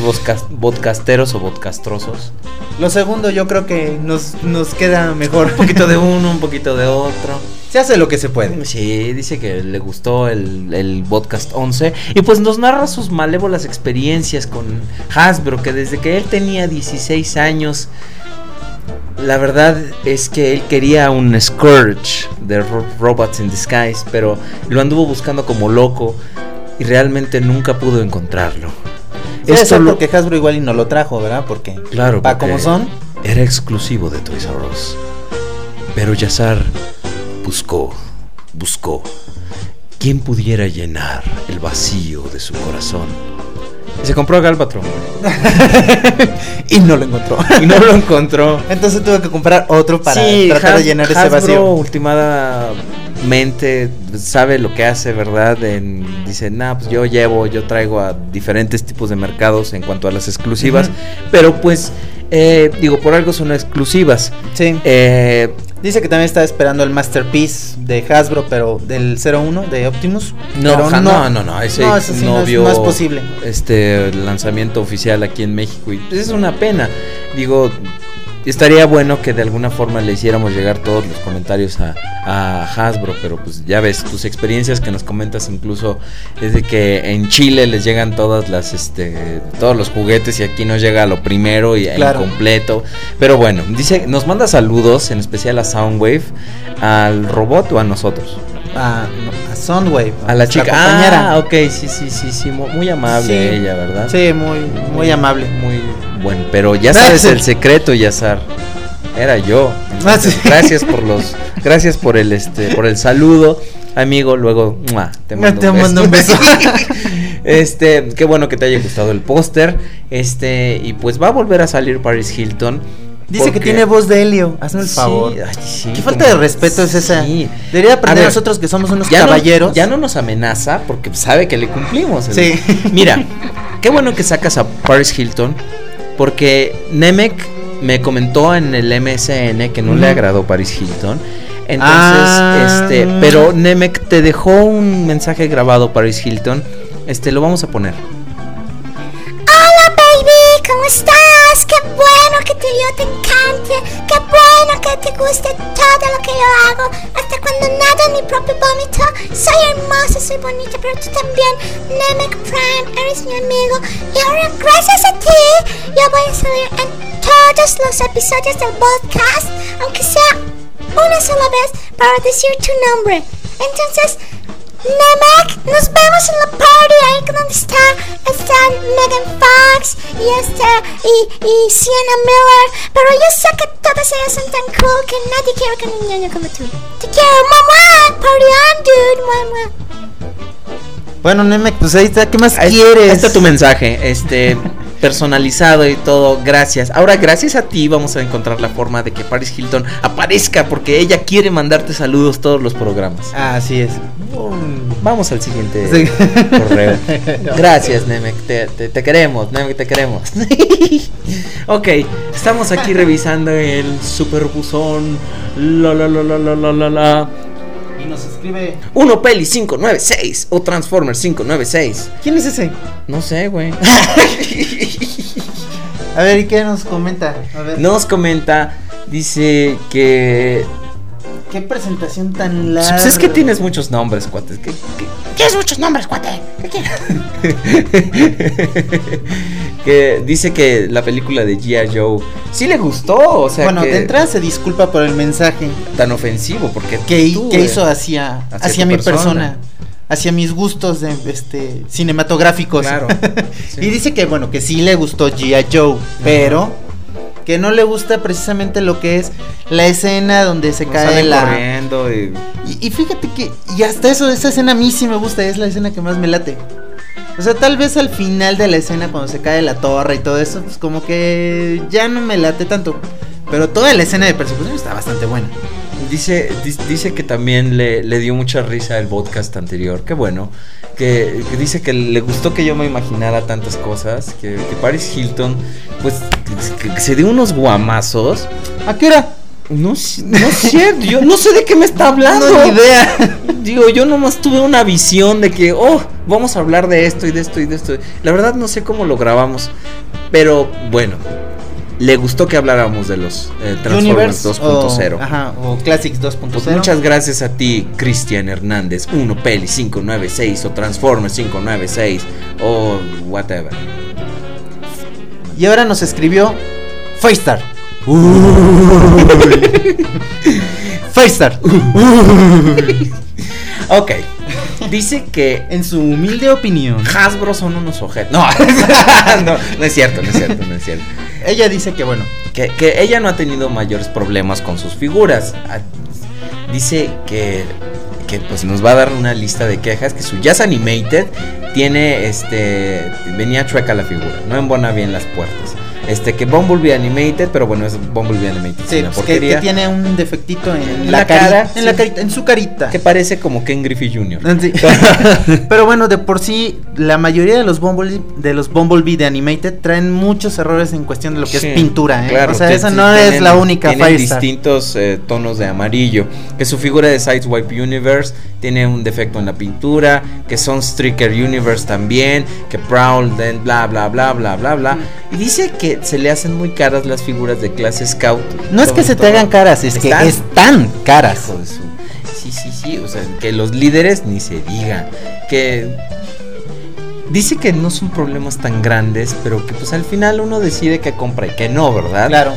podcasteros o podcastrosos. Lo segundo yo creo que nos, nos queda mejor. Un poquito de uno, un poquito de otro. Se hace lo que se puede. Sí, dice que le gustó el, el podcast 11 y pues nos narra sus malévolas experiencias con Hasbro, que desde que él tenía 16 años, la verdad es que él quería un Scourge de Ro- Robots in Disguise, pero lo anduvo buscando como loco y realmente nunca pudo encontrarlo. Esto Esto porque Hasbro igual y no lo trajo, ¿verdad? Porque Claro, pa' como son. Era exclusivo de Toys R Us. Pero Yazar buscó, buscó. ¿Quién pudiera llenar el vacío de su corazón? Y se compró a Galvatron. y no lo encontró. y no lo encontró. Entonces tuve que comprar otro para Sí, tratar de llenar ese vacío. últimamente sabe lo que hace, ¿verdad? En- dice, nah, pues yo llevo, yo traigo a diferentes tipos de mercados en cuanto a las exclusivas. Pero pues, eh, digo, por algo son exclusivas. Sí. Eh, Dice que también está esperando el Masterpiece de Hasbro, pero del 01 de Optimus. No, pero ja- no, no, no, ese no, eso sí no no, es, vio no es posible. este lanzamiento oficial aquí en México y es una pena. Digo, estaría bueno que de alguna forma le hiciéramos llegar todos los comentarios a, a Hasbro, pero pues ya ves, tus experiencias que nos comentas incluso es de que en Chile les llegan todas las este todos los juguetes y aquí nos llega lo primero y Claro. incompleto. Pero bueno, dice, nos manda saludos, en especial a Soundwave, al robot o a nosotros. A, a Soundwave. A la chica. compañera. Ah, ok, sí, sí, sí, sí. mu- Muy amable Sí. ella, ¿verdad? Sí, muy, muy amable. Muy bueno. Pero ya sabes el secreto, Yazar. Era yo. Ah, Entonces. Gracias por los. Gracias por el este. por el saludo. Amigo, luego ¡mua! te mando, Te mando un beso. este, qué bueno que te haya gustado el póster. Este, y pues va a volver a salir Paris Hilton. Dice que tiene voz de Helio. Hazme el Sí, favor. ay, sí, Qué falta de respeto es esa. Sí. Debería A aprender ver, nosotros que somos unos ya no- caballeros. ya no nos amenaza porque sabe que le cumplimos. el- Sí. Mira, qué bueno que sacas a Paris Hilton porque Nemec me comentó en el MSN que no le agradó Paris Hilton. Entonces, Ah. este, pero Nemec te dejó un mensaje grabado Paris Hilton. Este, lo vamos a poner. Guste todo lo que yo hago. Hasta cuando nado en mi propio vómito. Soy hermosa, soy bonita, pero tú también. Namek Prime, eres mi amigo. Y ahora, gracias a ti, yo voy a salir en todos los episodios del podcast, aunque sea una sola vez, para decir tu nombre. Entonces, Namek, nos vemos en la party ahí donde está, están Megan Fox y este y, y Sienna Miller. Pero yo sé que todas ellas son tan cool que nadie quiere que un niño como tú. Te quiero, mamá. Party on, dude. Mamá. Bueno, Nemec, pues ahí está. ¿Qué más Ahí- quieres? ahí está tu mensaje, este personalizado y todo. Gracias. Ahora, gracias a ti vamos a encontrar la forma de que Paris Hilton aparezca porque ella quiere mandarte saludos todos los programas. Así es. Vamos al siguiente Sí. correo. Gracias, Nemec. Te, te- te queremos, Nemec, te queremos. ok, estamos aquí revisando el superbuzón. La la la la la la la. Y nos escribe. Uno Peli 596 o Transformer 596. ¿Quién es ese? No sé, güey. A ver, ¿y qué nos comenta? A ver. Nos comenta, dice que. ¿Qué presentación tan larga? Pues es que tienes muchos nombres, cuates. ¿Qué, qué- Tienes muchos nombres, cuate. ¿Qué quieres? que dice que la película de G.I. Joe sí le gustó, o sea, bueno, que de entrada se disculpa por el mensaje tan ofensivo porque que, tú, que eh, hizo hacia, hacia mi persona. persona. hacia mis gustos de, este, cinematográficos. Claro, y dice que bueno, que sí le gustó G.I. Joe, pero que no le gusta precisamente lo que es la escena donde se cae la corriendo y y, y fíjate que, y hasta eso, esa escena a mí sí me gusta, es la escena que más me late. O sea, tal vez al final de la escena, cuando se cae la torre y todo eso, pues como que ya no me late tanto. Pero toda la escena de persecución está bastante buena. Dice, dice que también le, le dio mucha risa el podcast anterior. Qué bueno. Que, que dice que le gustó que yo me imaginara tantas cosas. Que, que Paris Hilton, pues, que, se dio unos guamazos. ¿A qué hora? No, sé- no sé, yo no sé de qué me está hablando. No, ni idea. Digo, yo nomás tuve una visión de que, oh, vamos a hablar de esto y de esto y de esto. La verdad no sé cómo lo grabamos. Pero bueno, le gustó que habláramos de los eh, Transformers Universe 2.0. O, ajá, o Classics 2.0. Pues muchas gracias a ti, Cristian Hernández, 1 Peli 596 o Transformers 596 o whatever. Y ahora nos escribió Faystar. Faystar. ok. Dice que en su humilde opinión Hasbro son unos objetos. No, no, no es cierto, no es cierto, no es cierto. Ella dice que bueno, que, que ella no ha tenido mayores problemas con sus figuras. Ah, Dice que, que pues nos va a dar una lista de quejas que su Jazz Animated tiene este venía chueca la figura, no embona bien las puertas. Este que Bumblebee Animated, pero bueno, es Bumblebee Animated, sí, es una pues que, que tiene un defectito en, la, la cara, cara, en la sí. carita, en su carita. que parece como Ken Griffey Jr. Sí. Pero bueno, de por sí, la mayoría de los Bumblebee, de los Bumblebee de Animated traen muchos errores en cuestión de lo que Sí, es pintura, ¿eh? claro, o sea, esa sí no es tienen- la única Tienen Firestar. distintos eh, tonos de amarillo. Que su figura de Sideswipe Universe tiene un defecto en la pintura. Que son Striker Universe también. Que Prowl, bla bla bla bla bla bla. Y dice que se le hacen muy caras las figuras de clase Scout. No es que se te hagan caras, es que Están- están caras. Hijo de su- Sí, sí, sí. O sea, que los líderes ni se diga. Que. Dice que no son problemas tan grandes, pero que pues al final uno decide que compra y que no, ¿verdad? Claro.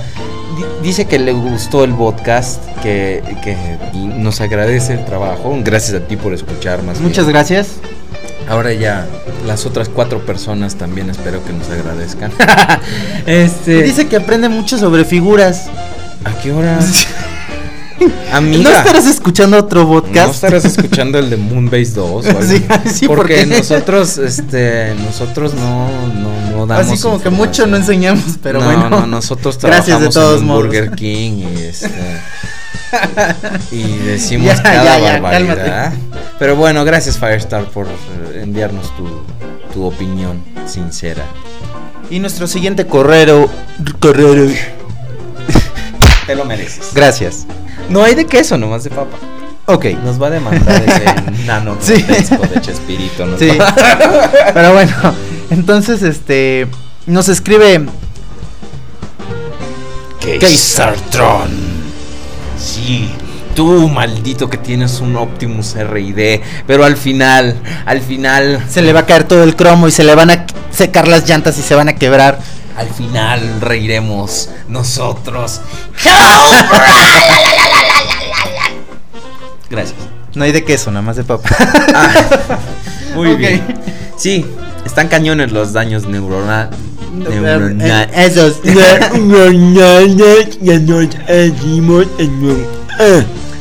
Di- Dice que le gustó el podcast, que, que nos agradece el trabajo. Gracias a ti por escuchar más. Muchas bien. gracias. Ahora ya las otras cuatro personas también espero que nos agradezcan. este. Dice que aprende mucho sobre figuras. ¿A qué hora? Amiga. ¿No estarás escuchando otro podcast? No estarás escuchando el de Moonbase 2 o algo Sí, sí, porque porque- nosotros este nosotros no no, no damos Así como que mucho no enseñamos, pero no, bueno. no, nosotros Gracias de trabajamos todos en modos. Burger King y este y decimos Ya, cada ya, ya, barbaridad. Pero bueno, gracias Firestar por eh, enviarnos tu, tu opinión sincera. Y nuestro siguiente correo. Correo. Te lo mereces. Gracias. No hay de queso, nomás de papa. Ok. Nos va a demandar ese nano Sí. de Chespirito. nos Sí. va- Pero bueno, entonces este nos escribe Keisartron. Sí, tú maldito que tienes un Optimus RID, pero al final, al final, se le va a caer todo el cromo y se le van a secar las llantas y se van a quebrar. al final reiremos nosotros. Gracias. No hay de queso, nada más de papa. Muy bien. Sí, están cañones los daños neurona- neuronales. Eh, Esos.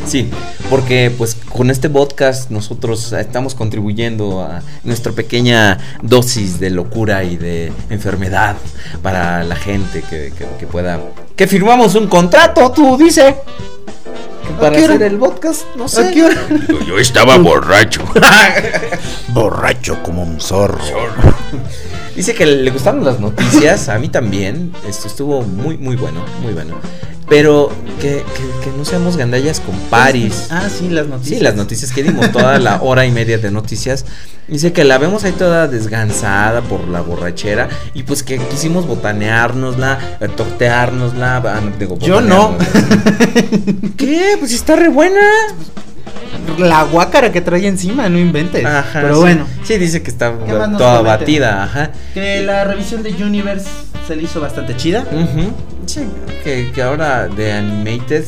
Sí, porque pues con este podcast nosotros estamos contribuyendo a nuestra pequeña dosis de locura y de enfermedad para la gente que, que- que pueda... Que firmamos un contrato, tú dice. Para qué hora? hacer el podcast, no sé. ¿A qué hora? Yo, yo estaba borracho. Borracho como un zorro. Dice que le gustaron las noticias, a mí también. Esto estuvo muy, muy bueno, muy bueno. Pero que, que- que no seamos gandallas con Paris. Ah, sí, las noticias. Sí, las noticias que dimos, toda la hora y media de noticias. Dice que la vemos ahí toda desgansada por la borrachera. Y pues que quisimos botaneárnosla, eh, torteárnosla. ah, no, digo, Yo no. ¿Qué? Pues está re buena. La guácara que trae encima, no inventes. Ajá. Pero sí. bueno, Sí, dice que está ¿Qué más nos toda batida, ajá. que la revisión de Universe se le hizo bastante chida. Sí, que, que ahora de Animated.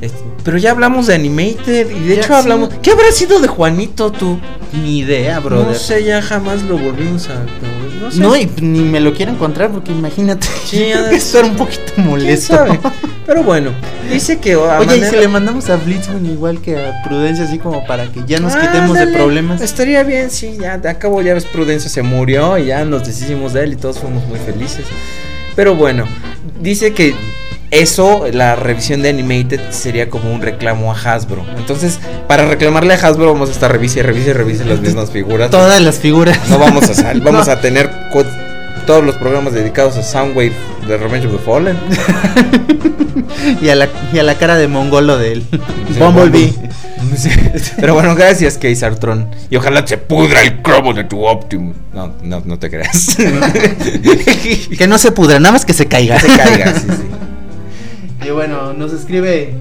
es- pero ya hablamos de Animated y de Ya, hecho sí. hablamos. ¿Qué habrá sido de Juanito tú? Ni idea, brother. No sé, ya jamás lo volvimos a. No sé. No, y ni me lo quiero encontrar porque imagínate. Sí, que estar un poquito ¿Quién molesto. sabe? Pero bueno, dice que. Oye, y si le mandamos a Blitzman igual que a Prudencia, así como para que ya nos Ah, quitemos de problemas. Estaría bien, sí, ya de acabo ya ves Prudencio se murió y ya nos deshicimos de él y todos fuimos muy felices. Pero bueno, dice que eso, la revisión de Animated sería como un reclamo a Hasbro. Entonces, para reclamarle a Hasbro vamos a estar revise y revise y revise las mismas figuras. Todas las figuras. No vamos a salir, vamos No. a tener todos los programas dedicados a Soundwave de Revenge of the Fallen. y, a la, y a la cara de mongolo del Sí, Bumblebee. Sí. Pero bueno, gracias, Case Artron. Y ojalá se pudra el cromo de tu Optimus. No, no, no te creas. que no se pudra, nada más que se caiga. Se caiga, sí, sí. Y bueno, nos escribe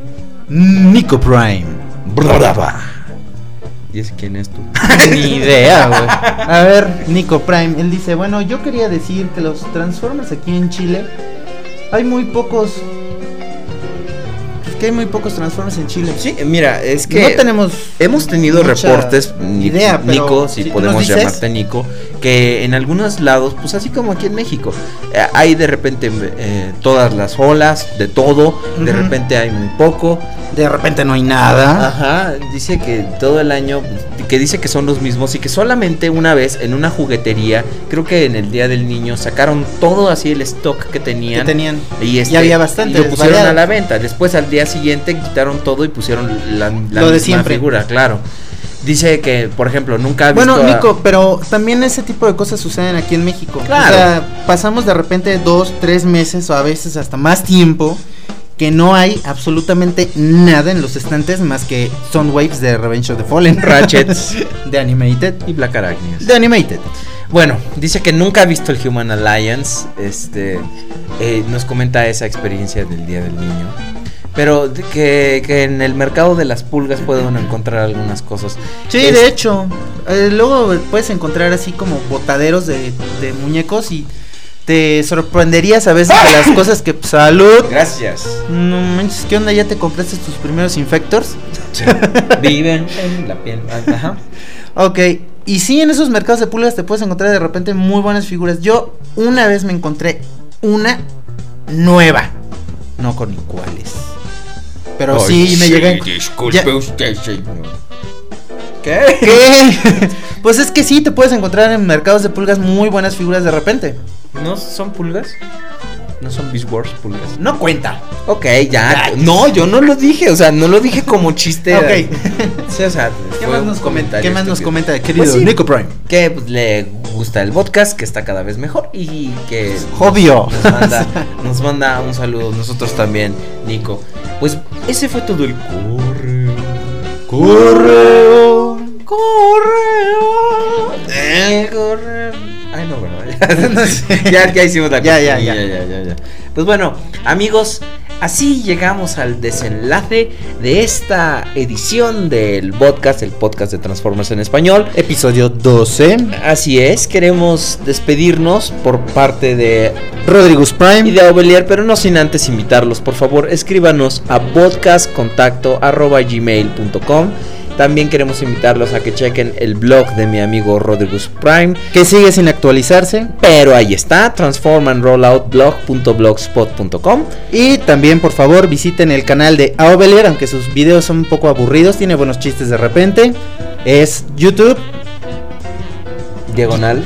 Nico Prime. ¿Y ese quién es tú? Ni idea, güey. A ver, Nico Prime, él dice, bueno, yo quería decir que los Transformers aquí en Chile hay muy pocos que hay muy pocos Transformers en Chile. Sí, mira, es que no tenemos hemos tenido reportes, idea, pero Nico, si si podemos dices- llamarte Nico, que en algunos lados, pues así como aquí en México, eh, hay de repente eh, todas las olas, de todo, de Ujú. repente hay muy poco. De repente no hay nada. Ajá, dice que todo el año, que dice que son los mismos y que solamente una vez en una juguetería, creo que en el Día del Niño, sacaron todo así el stock que tenían. Que tenían. Y, este, Y había bastante, y lo pusieron variado. a la venta. Después al día siguiente quitaron todo y pusieron la, la Lo de misma siempre. figura, claro. Dice que, por ejemplo, nunca ha visto Bueno, a- Nico, pero también ese tipo de cosas suceden aquí en México. Claro. O sea, pasamos de repente dos, tres meses o a veces hasta más tiempo que no hay absolutamente nada en los estantes más que Soundwaves de Revenge of the Fallen. Ratchets. de Animated. y Black Arachnias. De Animated. Bueno, dice que nunca ha visto el Human Alliance. Este eh, nos comenta esa experiencia del Día del Niño. Pero que, que en el mercado de las pulgas puede uno encontrar algunas cosas. Sí, Es- de hecho. eh, luego puedes encontrar así como botaderos de, de muñecos y te sorprenderías a veces de las cosas que... ¡Salud! Gracias. No manches, ¿qué onda? ¿Ya te compraste tus primeros Infectors? Viven en la piel. Ajá. Ok, y sí, en esos mercados de pulgas te puedes encontrar de repente muy buenas figuras. Yo una vez me encontré una nueva. No con cuáles. Pero Ay, sí me sí, llegué. Disculpe ya- usted, señor. ¿Qué? ¿Qué? pues es que sí, te puedes encontrar en mercados de pulgas muy buenas figuras de repente. ¿No son pulgas? ¿No son Beast Wars pulgas? No cuenta. Ok, ya. No, yo no lo dije. O sea, no lo dije como chiste. Ok. Sí, o sea, ¿Qué más nos comenta? ¿Qué más nos comenta, querido Pues sí, Nico Prime? Que pues, le gusta el podcast, que está cada vez mejor y que Obvio. Nos, nos manda, nos manda un saludo. Nosotros también, Nico. Pues ese fue todo el correo. Correo. Correo. El correo. Ay, no, ¿verdad? ya, ya hicimos la Ya, ya, ya. ya, ya, ya. Pues bueno, amigos, así llegamos al desenlace de esta edición del podcast, el podcast de Transformers en español. Episodio 12. Así es, queremos despedirnos por parte de Rodrigus y Prime. de Aubelier, pero no sin antes invitarlos, por favor, escríbanos a podcastcontacto@gmail.com. También queremos invitarlos a que chequen el blog de mi amigo Rodrigus Prime, Que sigue sin actualizarse. pero ahí está, transformandrolloutblog.blogspot.com. Y también, por favor, visiten el canal de Aubelier, aunque sus videos son un poco aburridos, tiene buenos chistes de repente. Es YouTube, Diagonal.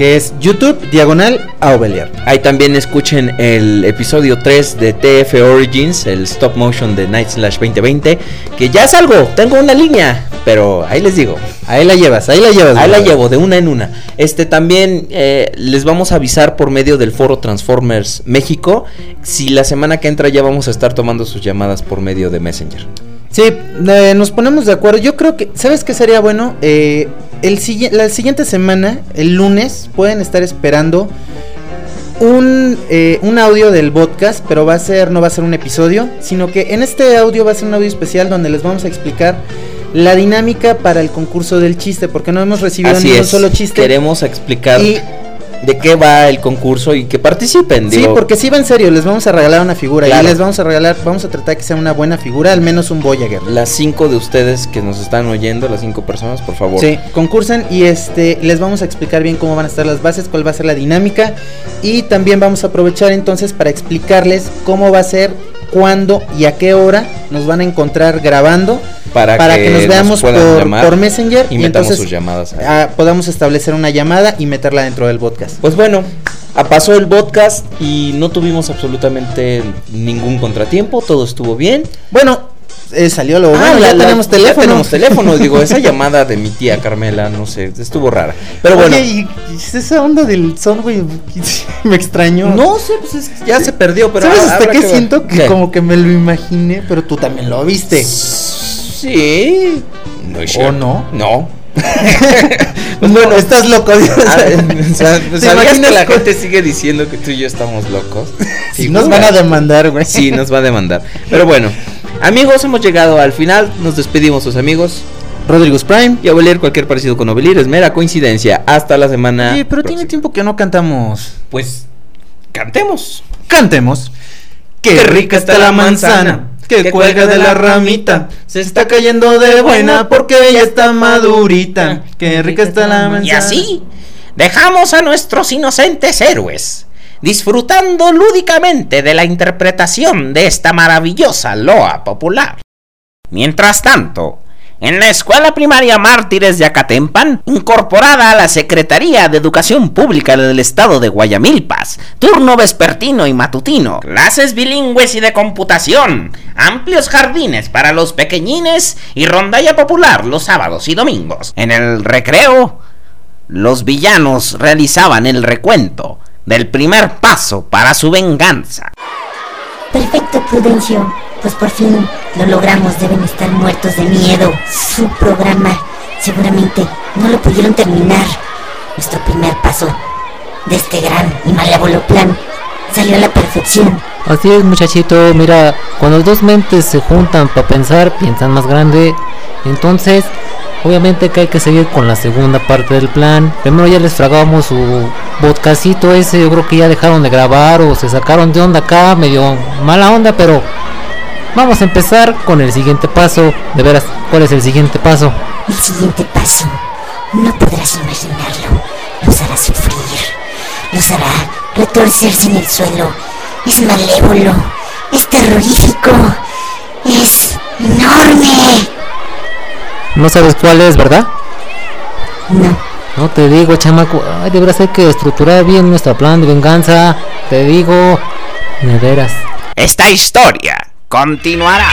Que es YouTube diagonal Aubelier. Ahí también escuchen el episodio 3 de TF Origins, el stop motion de Night Slash 2020, que ya salgo, tengo una línea, pero ahí les digo. Ahí la llevas, ahí la llevas. Ahí la llevo de una en una. Este también eh, les vamos a avisar por medio del foro Transformers México. Si la semana que entra ya vamos a estar tomando sus llamadas por medio de Messenger. Sí, eh, nos ponemos de acuerdo. Yo creo que, ¿sabes qué sería bueno? Eh, el la siguiente semana, el lunes, pueden estar esperando un, eh, un audio del podcast, pero va a ser, no va a ser un episodio, sino que en este audio va a ser un audio especial donde les vamos a explicar la dinámica para el concurso del chiste, porque no hemos recibido Así ni un solo chiste. Queremos explicar Y- de qué va el concurso y que participen. Sí, digo. porque si va en serio, les vamos a regalar una figura Claro. y les vamos a regalar, vamos a tratar que sea una buena figura, al menos un Voyager. Las cinco de ustedes que nos están oyendo, las cinco personas, por favor. Sí, concursan y este les vamos a explicar bien cómo van a estar las bases, cuál va a ser la dinámica y también vamos a aprovechar entonces para explicarles cómo va a ser, cuándo y a qué hora nos van a encontrar grabando Para, para que, nos veamos por, Messenger y y, entonces sus llamadas. ah, podamos establecer una llamada y meterla dentro del podcast. Pues bueno, a- pasó el podcast y no tuvimos absolutamente ningún contratiempo, todo estuvo bien. Bueno, eh, salió lo bueno, Ah, ya, la- tenemos ya teléfono. tenemos teléfono. Digo, esa llamada de mi tía Carmela, no sé, estuvo rara. Pero bueno. Y, y esa onda del son, güey, me extrañó. No sé, pues es que ya se perdió, pero ¿Sabes hasta qué siento? Que ¿Qué? como que me lo imaginé, pero tú también lo viste. Sí. No es ¿O no? No. bueno, estás loco. Ah, o sea, ¿Te ¿Sabías que imaginas la gente sigue diciendo que tú y yo estamos locos? Sí, nos van a demandar, güey. Sí, nos va a demandar. Pero bueno, amigos, hemos llegado al final. Nos despedimos, sus amigos. Rodrigo's Prime. Y Ovelir, cualquier parecido con Ovelir es mera coincidencia. Hasta la semana. Sí, pero tiene tiempo que no cantamos. Pues, cantemos. Cantemos. Qué, rica está la manzana. Que cuelga de la ramita. Se está cayendo de buena porque ya está madurita. Qué rica está la manzana. Y así dejamos a nuestros inocentes héroes disfrutando lúdicamente de la interpretación de esta maravillosa loa popular. Mientras tanto, en la escuela primaria Mártires de Acatempan, incorporada a la Secretaría de Educación Pública del Estado de Guayamilpas, turno vespertino y matutino, clases bilingües y de computación, amplios jardines para los pequeñines y rondalla popular los sábados y domingos. En el recreo, los villanos realizaban el recuento del primer paso para su venganza. Perfecto, Prudencio. Pues por fin lo logramos. Deben estar muertos de miedo. Su programa seguramente no lo pudieron terminar. Nuestro primer paso de este gran y malévolo plan salió a la perfección. Así es, muchachito. Mira, cuando dos mentes se juntan para pensar, piensan más grande. Entonces, obviamente que hay que seguir con la segunda parte del plan. Primero ya les fragamos su podcastito ese. Yo creo que ya dejaron de grabar o se sacaron de onda acá, medio mala onda, pero vamos a empezar con el siguiente paso. De veras, ¿cuál es el siguiente paso? El siguiente paso no podrás imaginarlo. Los hará sufrir. Los hará retorcerse en el suelo. Es malévolo. Es terrorífico. Es enorme. No sabes cuál es, ¿verdad? No. No te digo, chamaco. Ay, de veras hay que estructurar bien nuestro plan de venganza. Te digo, de veras. Esta historia continuará.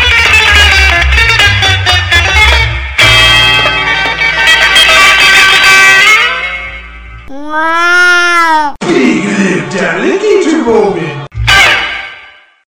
Big little little moment.